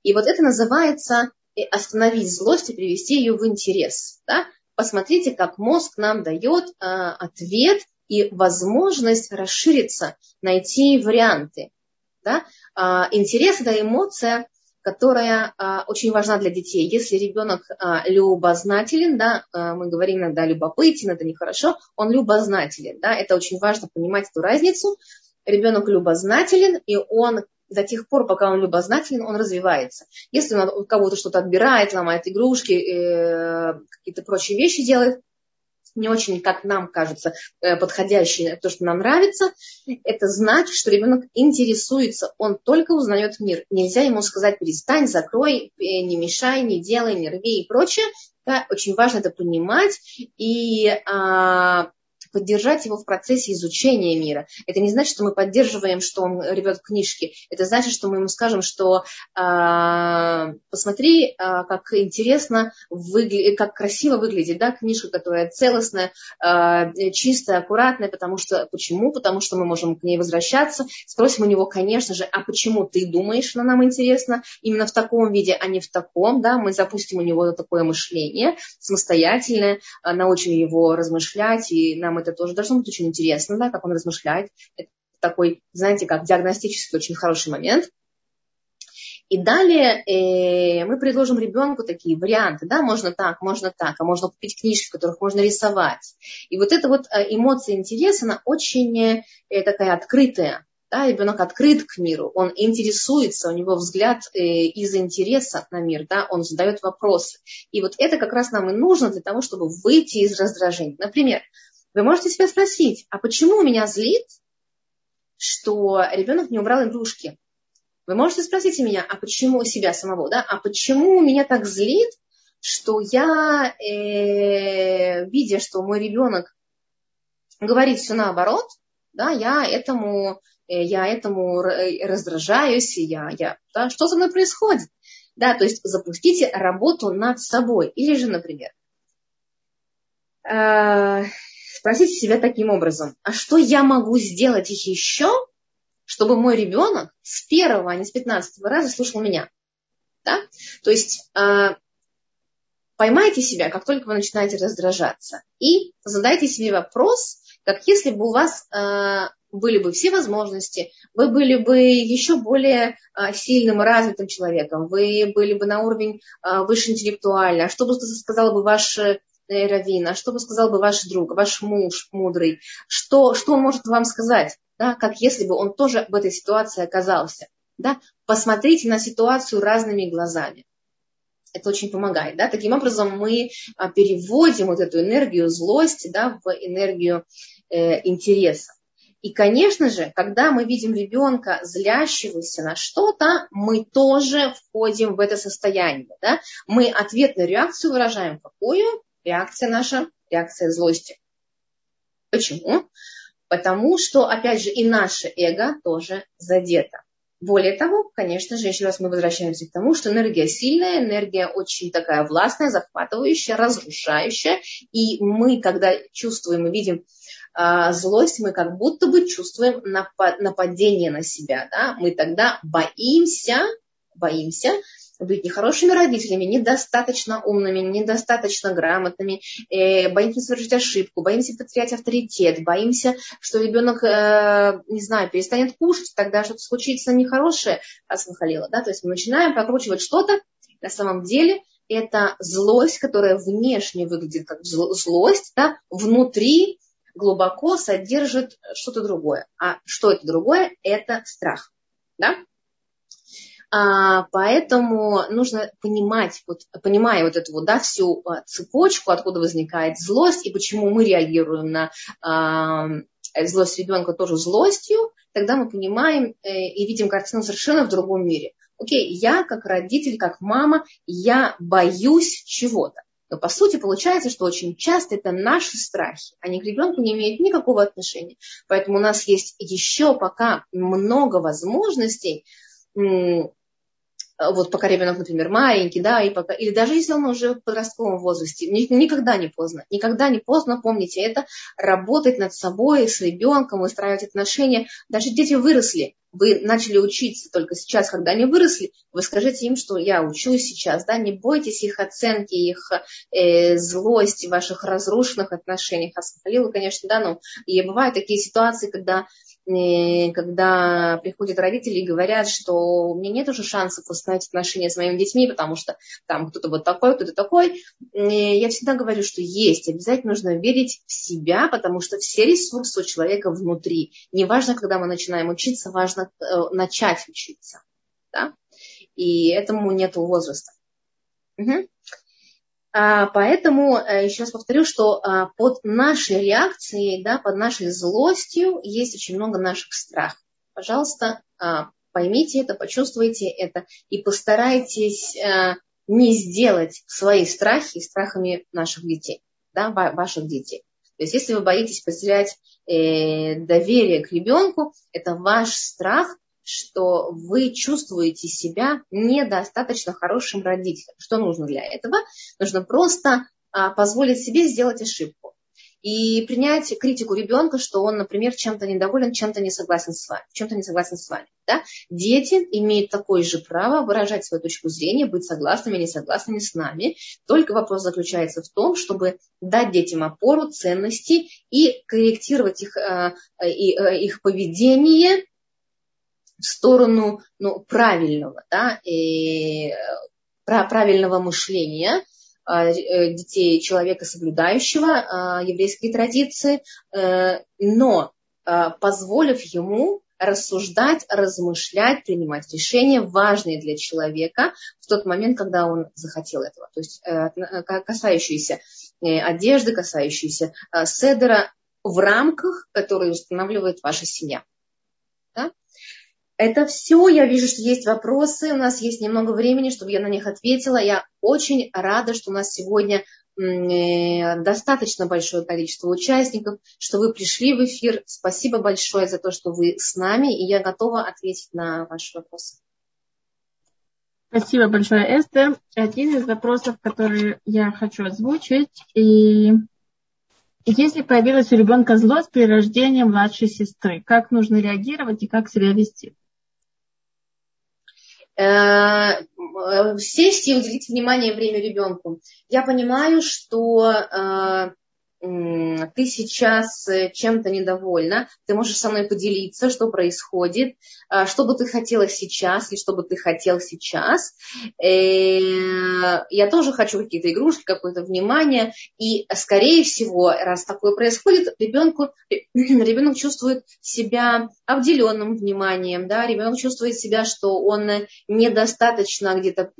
И вот это называется э, остановить злость и привести ее в интерес. Да? Посмотрите, как мозг нам дает э, ответ и возможность расшириться, найти варианты. Да? Э, интерес – это эмоция, которая а, очень важна для детей. Если ребенок а, любознателен, да, а, мы говорим иногда любопытен, это нехорошо, он любознателен, да, это очень важно понимать эту разницу. Ребенок любознателен, и он до тех пор, пока он любознателен, он развивается. Если он у кого-то что-то отбирает, ломает игрушки, э, какие-то прочие вещи делает, не очень, как нам кажется, э, подходящий, то, что нам нравится, это значит, что ребенок интересуется, он только узнает мир. Нельзя ему сказать, перестань, закрой, э, не мешай, не делай, не рви и прочее. Да, очень важно это понимать и а, поддержать его в процессе изучения мира. Это не значит, что мы поддерживаем, что он рвет книжки. Это значит, что мы ему скажем, что э, посмотри, э, как интересно, выгля... как красиво выглядит да, книжка, которая целостная, э, чистая, аккуратная. Потому что, почему? Потому что мы можем к ней возвращаться. Спросим у него, конечно же, а почему ты думаешь, что нам интересно именно в таком виде, а не в таком. Да? Мы запустим у него такое мышление самостоятельное, научим его размышлять, и нам это тоже должно быть очень интересно, да, как он размышляет. Это такой, знаете, как диагностический очень хороший момент. И далее э, мы предложим ребенку такие варианты, да, можно так, можно так, а можно купить книжки, в которых можно рисовать. И вот эта вот э, эмоция интереса, она очень э, такая открытая, да, ребенок открыт к миру, он интересуется, у него взгляд э, из интереса на мир, да, он задает вопросы. И вот это как раз нам и нужно для того, чтобы выйти из раздражения. Например, вы можете себя спросить, а почему меня злит, что ребенок не убрал игрушки? Вы можете спросить у меня, а почему себя самого, да, а почему меня так злит, что я, э, видя, что мой ребенок говорит все наоборот, да, я этому, э, я этому раздражаюсь, я, я, да, что со мной происходит? Да, то есть запустите работу над собой. Или же, например, э, спросите себя таким образом, а что я могу сделать еще, чтобы мой ребенок с первого, а не с пятнадцатого раза слушал меня. Да? То есть э, поймайте себя, как только вы начинаете раздражаться, и задайте себе вопрос, как если бы у вас э, были бы все возможности, вы были бы еще более э, сильным и развитым человеком, вы были бы на уровень выше интеллектуально, а что бы сказал бы ваш Равин, а что бы сказал бы ваш друг, ваш муж мудрый, что, что он может вам сказать? да, как если бы он тоже в этой ситуации оказался. Да? Посмотрите на ситуацию разными глазами. Это очень помогает. Да? Таким образом мы а, переводим вот эту энергию злости да, в энергию э, интереса. И, конечно же, когда мы видим ребенка, злящегося на что-то, мы тоже входим в это состояние. Да? Мы ответную реакцию выражаем. Какую? Реакция наша, реакция злости. Почему? Потому что, опять же, и наше эго тоже задето. Более того, конечно же, еще раз мы возвращаемся к тому, что энергия сильная, энергия очень такая властная, захватывающая, разрушающая. И мы, когда чувствуем и видим а, злость, мы как будто бы чувствуем нападение на себя. Да? Мы тогда боимся, боимся быть нехорошими родителями, недостаточно умными, недостаточно грамотными, э, боимся совершить ошибку, боимся потерять авторитет, боимся, что ребенок, э, не знаю, перестанет кушать, тогда что-то случится нехорошее, раз Халила, да, то есть мы начинаем прокручивать что-то, на самом деле это злость, которая внешне выглядит как злость, да, внутри глубоко содержит что-то другое. А что это другое? Это страх. Да? А, поэтому нужно понимать, вот, понимая вот эту вот, да, всю а, цепочку, откуда возникает злость и почему мы реагируем на а, злость ребенка тоже злостью, тогда мы понимаем э, и видим картину совершенно в другом мире. Окей, я как родитель, как мама, я боюсь чего-то. Но по сути получается, что очень часто это наши страхи. Они к ребенку не имеют никакого отношения. Поэтому у нас есть еще пока много возможностей Э, вот пока ребенок, например, маленький, да, и пока, или даже если он уже в подростковом возрасте, никогда не поздно, никогда не поздно, помните это, работать над собой, с ребенком, выстраивать отношения. Даже дети выросли, вы начали учиться только сейчас, когда они выросли, вы скажите им, что я учусь сейчас, да, не бойтесь их оценки, их э, злости, ваших разрушенных отношений. Хасхалилу, конечно, да, но и бывают такие ситуации, когда когда приходят родители и говорят, что у меня нет уже шансов установить отношения с моими детьми, потому что там кто-то вот такой, кто-то такой. Я всегда говорю, что есть. Обязательно нужно верить в себя, потому что все ресурсы у человека внутри. Неважно, когда мы начинаем учиться, важно э, начать учиться. Да? И этому нет возраста. Угу. А, поэтому э, еще раз повторю, что а, под нашей реакцией, да, под нашей злостью есть очень много наших страхов. Пожалуйста, а, поймите это, почувствуйте это и постарайтесь э, не сделать свои страхи страхами наших детей, да, ваших детей. То есть, если вы боитесь потерять э, доверие к ребенку, это ваш страх, что вы чувствуете себя недостаточно хорошим родителем. Что нужно для этого? Нужно просто а, позволить себе сделать ошибку и принять критику ребенка, что он, например, чем-то недоволен, чем-то не согласен с вами, чем-то не согласен с вами. Да? Дети имеют такое же право выражать свою точку зрения, быть согласными или несогласными с нами. Только вопрос заключается в том, чтобы дать детям опору, ценности и корректировать их, а, а, их поведение в сторону ну, правильного, да, и, правильного мышления детей человека, соблюдающего еврейские традиции, но позволив ему рассуждать, размышлять, принимать решения, важные для человека в тот момент, когда он захотел этого. То есть э, э, касающиеся э, одежды, касающиеся седера в рамках, которые устанавливает ваша семья. Да? Это все. Я вижу, что есть вопросы. У нас есть немного времени, чтобы я на них ответила. Я очень рада, что у нас сегодня Э, достаточно большое количество участников, что вы пришли в эфир. Спасибо большое за то, что вы с нами, и я готова ответить на ваши вопросы.
Спасибо большое, Эстер. Один из вопросов, который я хочу озвучить, и если появилась у ребенка злость при рождении младшей сестры, как нужно реагировать и как себя вести?
Э, сесть и уделить внимание время ребенку. Я понимаю, что э, ты сейчас э, чем-то недовольна, ты можешь со мной поделиться, что происходит, э, что бы ты хотела сейчас и что бы ты хотел сейчас. Э, я тоже хочу какие-то игрушки, какое-то внимание. И, скорее всего, раз такое происходит, ребенку, [CLEARS THROAT] ребенок чувствует себя обделенным вниманием, да, ребенок чувствует себя, что он недостаточно где-то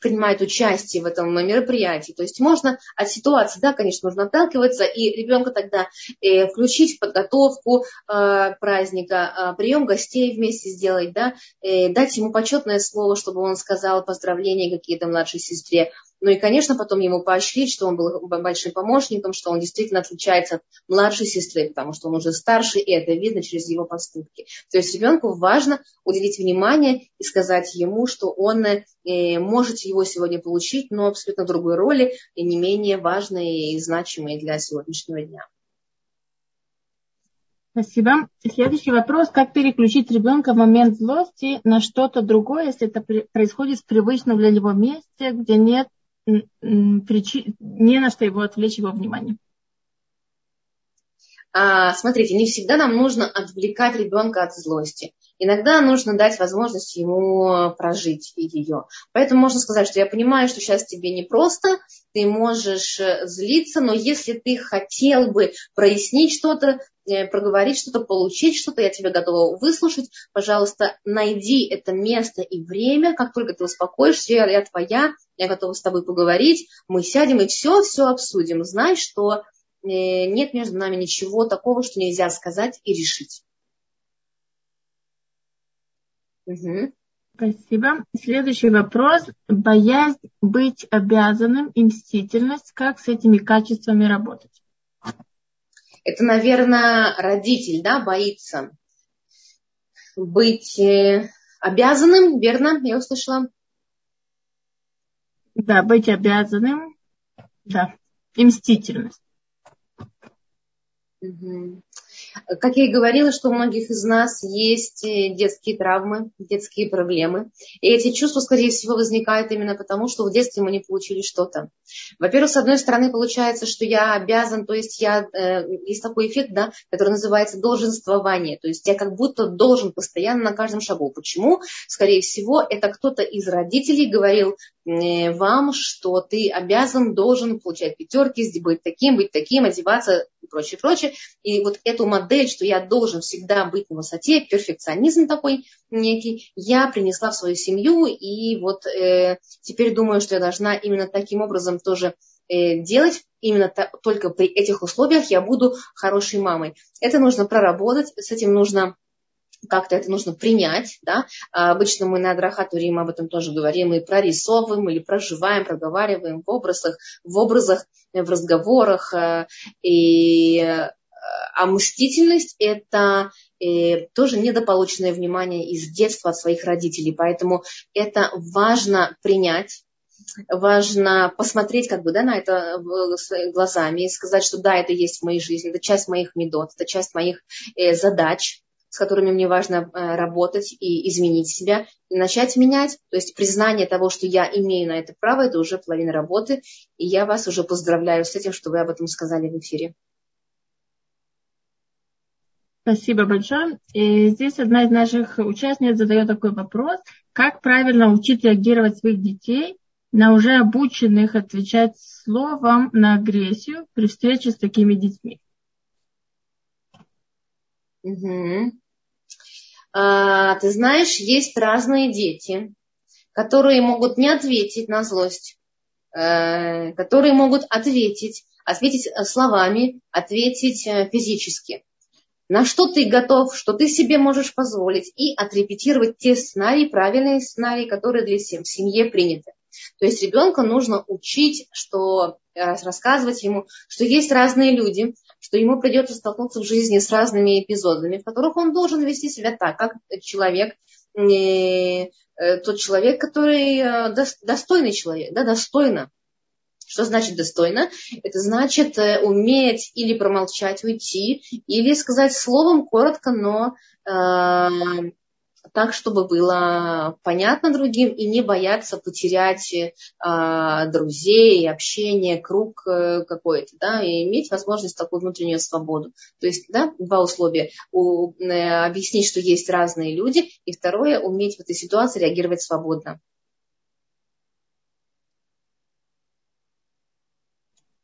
принимает участие в этом мероприятии. То есть можно от ситуации, да, конечно, нужно отталкиваться, и ребенка тогда э, включить в подготовку э, праздника, э, прием гостей вместе сделать, да, э, дать ему почетное слово, чтобы он сказал поздравления какие-то младшей сестре, ну и, конечно, потом ему поощрить, что он был большим помощником, что он действительно отличается от младшей сестры, потому что он уже старше, и это видно через его поступки. То есть ребенку важно уделить внимание и сказать ему, что он э, может его сегодня получить, но абсолютно другой роли и не менее важной и значимой для сегодняшнего дня.
Спасибо. Следующий вопрос. Как переключить ребенка в момент злости на что-то другое, если это происходит в привычном для него месте, где нет причин, не на что его отвлечь его внимание.
А, смотрите, не всегда нам нужно отвлекать ребенка от злости. Иногда нужно дать возможность ему прожить ее. Поэтому можно сказать, что я понимаю, что сейчас тебе непросто, ты можешь э, злиться, но если ты хотел бы прояснить что-то, э, проговорить что-то, получить что-то, я тебя готова выслушать. Пожалуйста, найди это место и время. Как только ты успокоишься, я твоя, я готова с тобой поговорить. Мы сядем и все, все обсудим. Знай, что э, нет между нами ничего такого, что нельзя сказать и решить.
Угу. Спасибо. Следующий вопрос. Боязнь быть обязанным и мстительность. Как с этими качествами работать?
Это, наверное, родитель, да, боится быть э, обязанным, верно? Я услышала.
Да, быть обязанным. Да. И мстительность.
Угу. Как я и говорила, что у многих из нас есть э, детские травмы, детские проблемы. И эти чувства, скорее всего, возникают именно потому, что в детстве мы не получили что-то. Во-первых, с одной стороны, получается, что я обязан, то есть я, э, есть такой эффект, да, который называется долженствование. То есть я как будто должен постоянно на каждом шагу. Почему? Скорее всего, это кто-то из родителей говорил э, вам, что ты обязан, должен получать пятерки, быть таким, быть таким, одеваться и прочее, прочее. И вот эту модель, что я должен всегда быть на высоте, перфекционизм такой некий, я принесла в свою семью, и вот э, теперь думаю, что я должна именно таким образом тоже э, делать, именно та, только при этих условиях я буду хорошей мамой. Это нужно проработать, с этим нужно как-то это нужно принять, да. А обычно мы на Адрахатуре об этом тоже говорим, и прорисовываем или проживаем, проговариваем в образах, в образах, в разговорах. Э, и э, а мстительность – это э, тоже недополученное внимание из детства от своих родителей. Поэтому это важно принять, важно посмотреть как бы, да, на это глазами и сказать, что да, это есть в моей жизни, это часть моих медот, это часть моих э, задач, с которыми мне важно э, работать и изменить себя, и начать менять. То есть признание того, что я имею на это право, это уже половина работы. И я вас уже поздравляю с этим, что вы об этом сказали в эфире.
Спасибо большое. И здесь одна из наших участниц задает такой вопрос. Как правильно учить реагировать своих детей на уже обученных отвечать словом на агрессию при встрече с такими детьми?
Угу. А, ты знаешь, есть разные дети, которые могут не ответить на злость, э, которые могут ответить, ответить словами, ответить э, физически на что ты готов, что ты себе можешь позволить, и отрепетировать те сценарии, правильные сценарии, которые для всем в семье приняты. То есть ребенка нужно учить, что э, рассказывать ему, что есть разные люди, что ему придется столкнуться в жизни с разными эпизодами, в которых он должен вести себя так, как человек, э, э, тот человек, который достойный человек, да, достойно что значит достойно? Это значит э, уметь или промолчать, уйти, или сказать словом коротко, но э, так, чтобы было понятно другим и не бояться потерять э, друзей, общение, круг э, какой-то, да, и иметь возможность такую внутреннюю свободу. То есть, да, два условия. У, э, объяснить, что есть разные люди, и второе, уметь в этой ситуации реагировать свободно.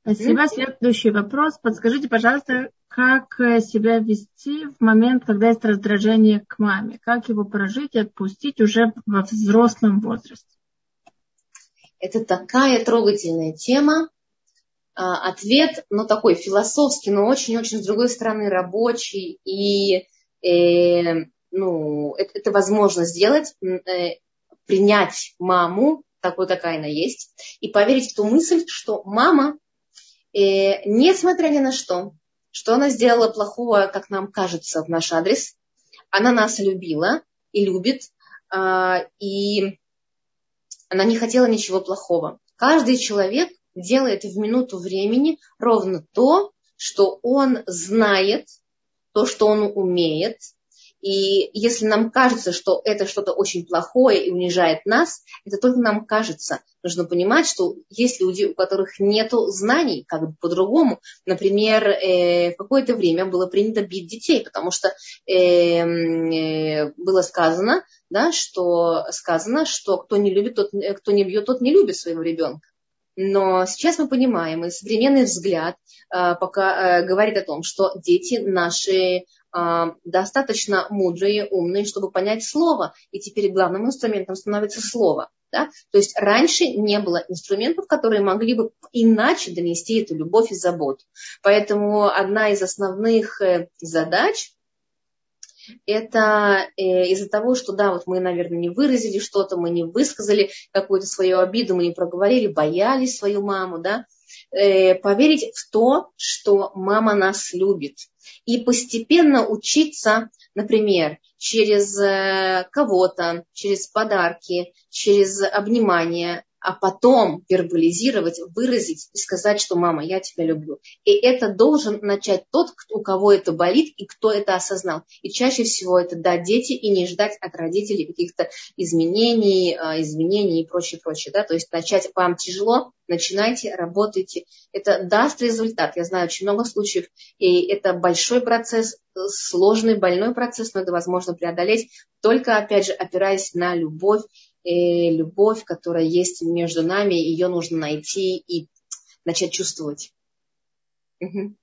Спасибо. Следующий вопрос. Подскажите, пожалуйста, как э, себя вести в момент, когда есть раздражение к маме? Как его прожить и отпустить уже во взрослом возрасте?
Это такая трогательная тема. А, ответ, ну, такой философский, но очень-очень, с другой стороны, рабочий. И, э, ну, это, это возможно сделать, э, принять маму, такой, какая она есть, и поверить в ту мысль, что мама и несмотря ни на что, что она сделала плохого, как нам кажется, в наш адрес, она нас любила и любит, а, и она не хотела ничего плохого. Каждый человек делает в минуту времени ровно то, что он знает, то, что он умеет, и если нам кажется, что это что-то очень плохое и унижает нас, это только нам кажется. Нужно понимать, что есть люди, у которых нет знаний, как бы по-другому. Например, э, в какое-то время было принято бить детей, потому что э, э, было сказано, да, что сказано, что кто не любит, тот, кто не бьет, тот не любит своего ребенка. Но сейчас мы понимаем, и современный взгляд э, пока э, говорит о том, что дети наши достаточно мудрые, умные, чтобы понять слово. И теперь главным инструментом становится слово. Да? То есть раньше не было инструментов, которые могли бы иначе донести эту любовь и заботу. Поэтому одна из основных э, задач это э, из-за того, что да, вот мы, наверное, не выразили что-то, мы не высказали какую-то свою обиду, мы не проговорили, боялись свою маму, да, э, поверить в то, что мама нас любит. И постепенно учиться, например, через э, кого-то, через подарки, через обнимание, а потом вербализировать, выразить и сказать, что мама, я тебя люблю. И это должен начать тот, у кого это болит и кто это осознал. И чаще всего это да, дети, и не ждать от родителей каких-то изменений, а, извинений и прочее, прочее. Да? То есть начать вам тяжело, начинайте, работайте. Это даст результат. Я знаю очень много случаев, и это большой процесс, сложный, больной процесс, но это возможно преодолеть только, опять же, опираясь на любовь и любовь, которая есть между нами, ее нужно найти и начать чувствовать.
Угу.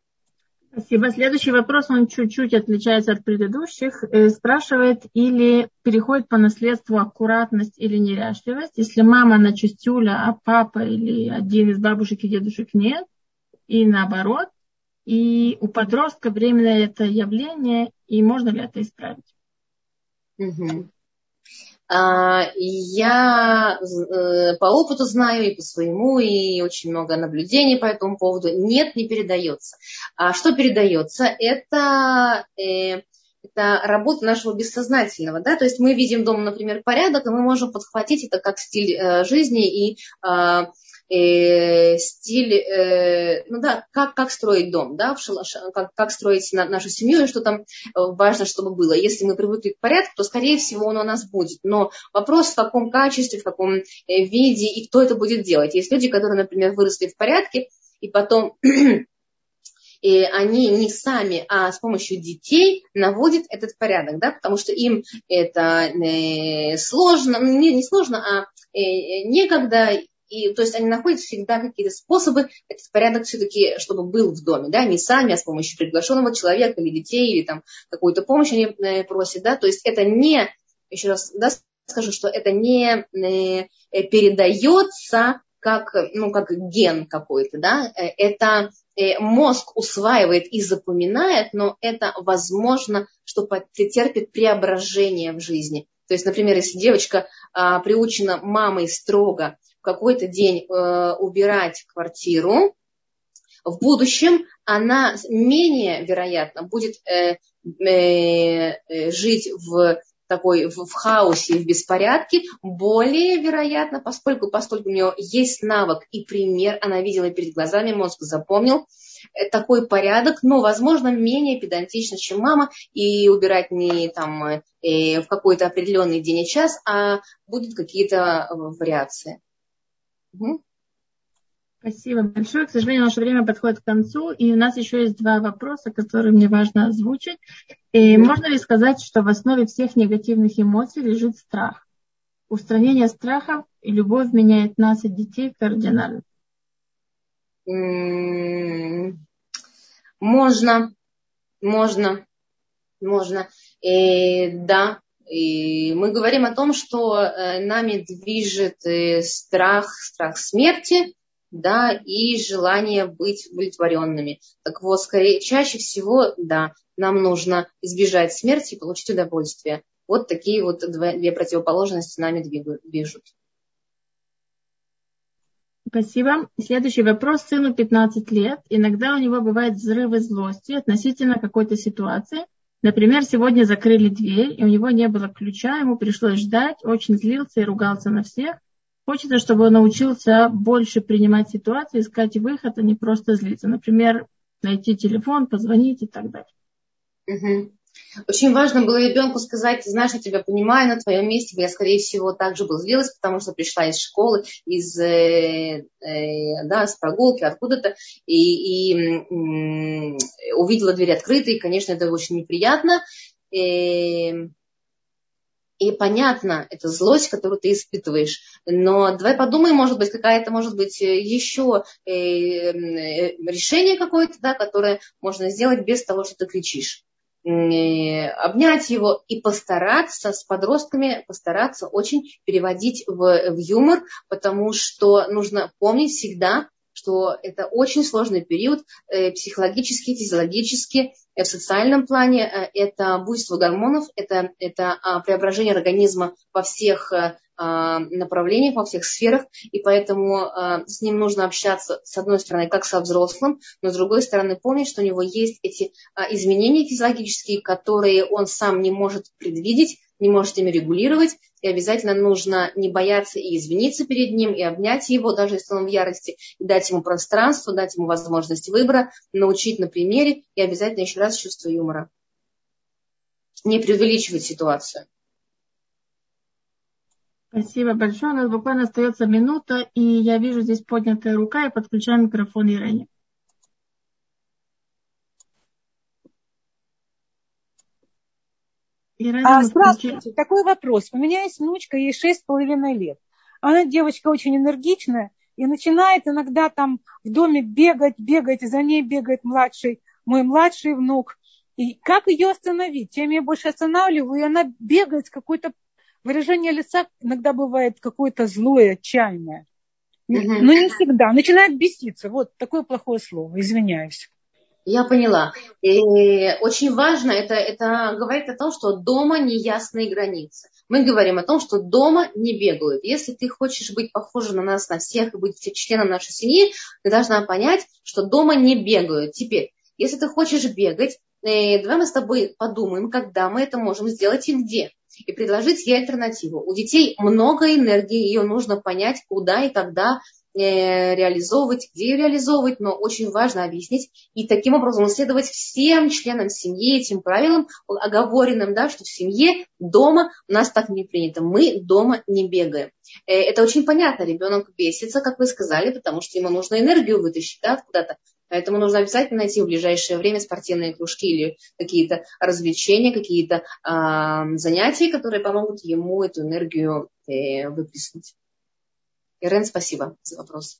Спасибо. Следующий вопрос, он чуть-чуть отличается от предыдущих. Э, спрашивает, или переходит по наследству аккуратность или неряшливость, если мама на чистюля, а папа или один из бабушек и дедушек нет, и наоборот. И у подростка временное это явление, и можно ли это исправить?
Угу. А, я э, по опыту знаю и по своему, и очень много наблюдений по этому поводу. Нет, не передается. А что передается? Это э, это работа нашего бессознательного, да, то есть мы видим дома, например, порядок, и мы можем подхватить это как стиль э, жизни и э, стиль, э, ну да, как, как строить дом, да, в шалаш, как, как строить на, нашу семью и что там э, важно, чтобы было. Если мы привыкли к порядку, то, скорее всего, он у нас будет. Но вопрос, в каком качестве, в каком э, виде и кто это будет делать. Есть люди, которые, например, выросли в порядке, и потом [CLEARS THROAT] и они не сами, а с помощью детей наводят этот порядок, да, потому что им это э, сложно, не, не сложно, а некогда, и, то есть они находят всегда какие-то способы этот порядок все-таки, чтобы был в доме, да, не сами, а с помощью приглашенного человека или детей, или там какую-то помощь они э, просят, да, то есть это не, еще раз, да, скажу, что это не э, передается как, ну, как ген какой-то, да, э, это мозг усваивает и запоминает, но это возможно, что терпит преображение в жизни. То есть, например, если девочка а, приучена мамой строго в какой-то день э, убирать квартиру, в будущем она менее вероятно будет э, э, э, жить в такой в, в хаосе в беспорядке, более вероятно, поскольку, поскольку у нее есть навык и пример, она видела перед глазами, мозг запомнил э, такой порядок, но, возможно, менее педантично, чем мама, и убирать не там э, в какой-то определенный день и час, а будут какие-то вариации.
Угу. Спасибо большое. К сожалению, наше время подходит к концу, и у нас еще есть два вопроса, которые мне важно озвучить. И можно ли сказать, что в основе всех негативных эмоций лежит страх? Устранение страхов и любовь меняет нас и детей кардинально.
Можно, можно, можно. И, да, и мы говорим о том, что э, нами движет э, страх, страх смерти, да, и желание быть удовлетворенными. Так вот, скорее, чаще всего, да, нам нужно избежать смерти и получить удовольствие. Вот такие вот две, две противоположности нами движут.
Спасибо. Следующий вопрос. Сыну 15 лет. Иногда у него бывают взрывы злости относительно какой-то ситуации – Например, сегодня закрыли дверь, и у него не было ключа, ему пришлось ждать, очень злился и ругался на всех. Хочется, чтобы он научился больше принимать ситуации, искать выход, а не просто злиться. Например, найти телефон, позвонить и так далее.
Угу. Очень важно было ребенку сказать, знаешь, я тебя понимаю, на твоем месте я, скорее всего, также бы злилась, потому что пришла из школы, из, э, э, да, с прогулки, откуда-то, и, и м- увидела дверь открытой, конечно, это очень неприятно. Эм, и понятно, это злость, которую ты испытываешь. Но давай подумай, может быть, какая-то, может быть, еще э, э, решение какое-то, да, которое можно сделать без того, что ты кричишь обнять его и постараться с подростками, постараться очень переводить в, в юмор, потому что нужно помнить всегда, что это очень сложный период э, психологически, физиологически, э, в социальном плане. Э, это буйство гормонов, это, это а, преображение организма во всех а, направлениях, во всех сферах, и поэтому а, с ним нужно общаться, с одной стороны, как со взрослым, но с другой стороны, помнить, что у него есть эти а, изменения физиологические, которые он сам не может предвидеть, не может ими регулировать, и обязательно нужно не бояться и извиниться перед ним, и обнять его, даже если он в ярости, и дать ему пространство, дать ему возможность выбора, научить на примере, и обязательно еще раз чувство юмора. Не преувеличивать ситуацию.
Спасибо большое. У нас буквально остается минута, и я вижу здесь поднятая рука, и подключаю микрофон Ирене.
А, здравствуйте. Такой вопрос. У меня есть внучка, ей шесть с половиной лет. Она девочка очень энергичная и начинает иногда там в доме бегать, бегать, и за ней бегает младший, мой младший внук. И как ее остановить? Чем я больше останавливаю, и она бегает с какой-то выражение лица иногда бывает какое-то злое, отчаянное. Угу. Но не всегда. Начинает беситься. Вот такое плохое слово. Извиняюсь.
Я поняла. И очень важно, это, это говорит о том, что дома неясные границы. Мы говорим о том, что дома не бегают. Если ты хочешь быть похожа на нас, на всех, и быть членом нашей семьи, ты должна понять, что дома не бегают. Теперь, если ты хочешь бегать, давай мы с тобой подумаем, когда мы это можем сделать и где и предложить ей альтернативу. У детей много энергии, ее нужно понять, куда и когда э, реализовывать, где ее реализовывать, но очень важно объяснить и таким образом следовать всем членам семьи этим правилам, оговоренным, да, что в семье, дома у нас так не принято, мы дома не бегаем. Э, это очень понятно, ребенок бесится, как вы сказали, потому что ему нужно энергию вытащить да, куда-то Поэтому нужно обязательно найти в ближайшее время спортивные кружки или какие-то развлечения, какие-то э, занятия, которые помогут ему эту энергию э, выплеснуть. Ирен, спасибо за вопрос.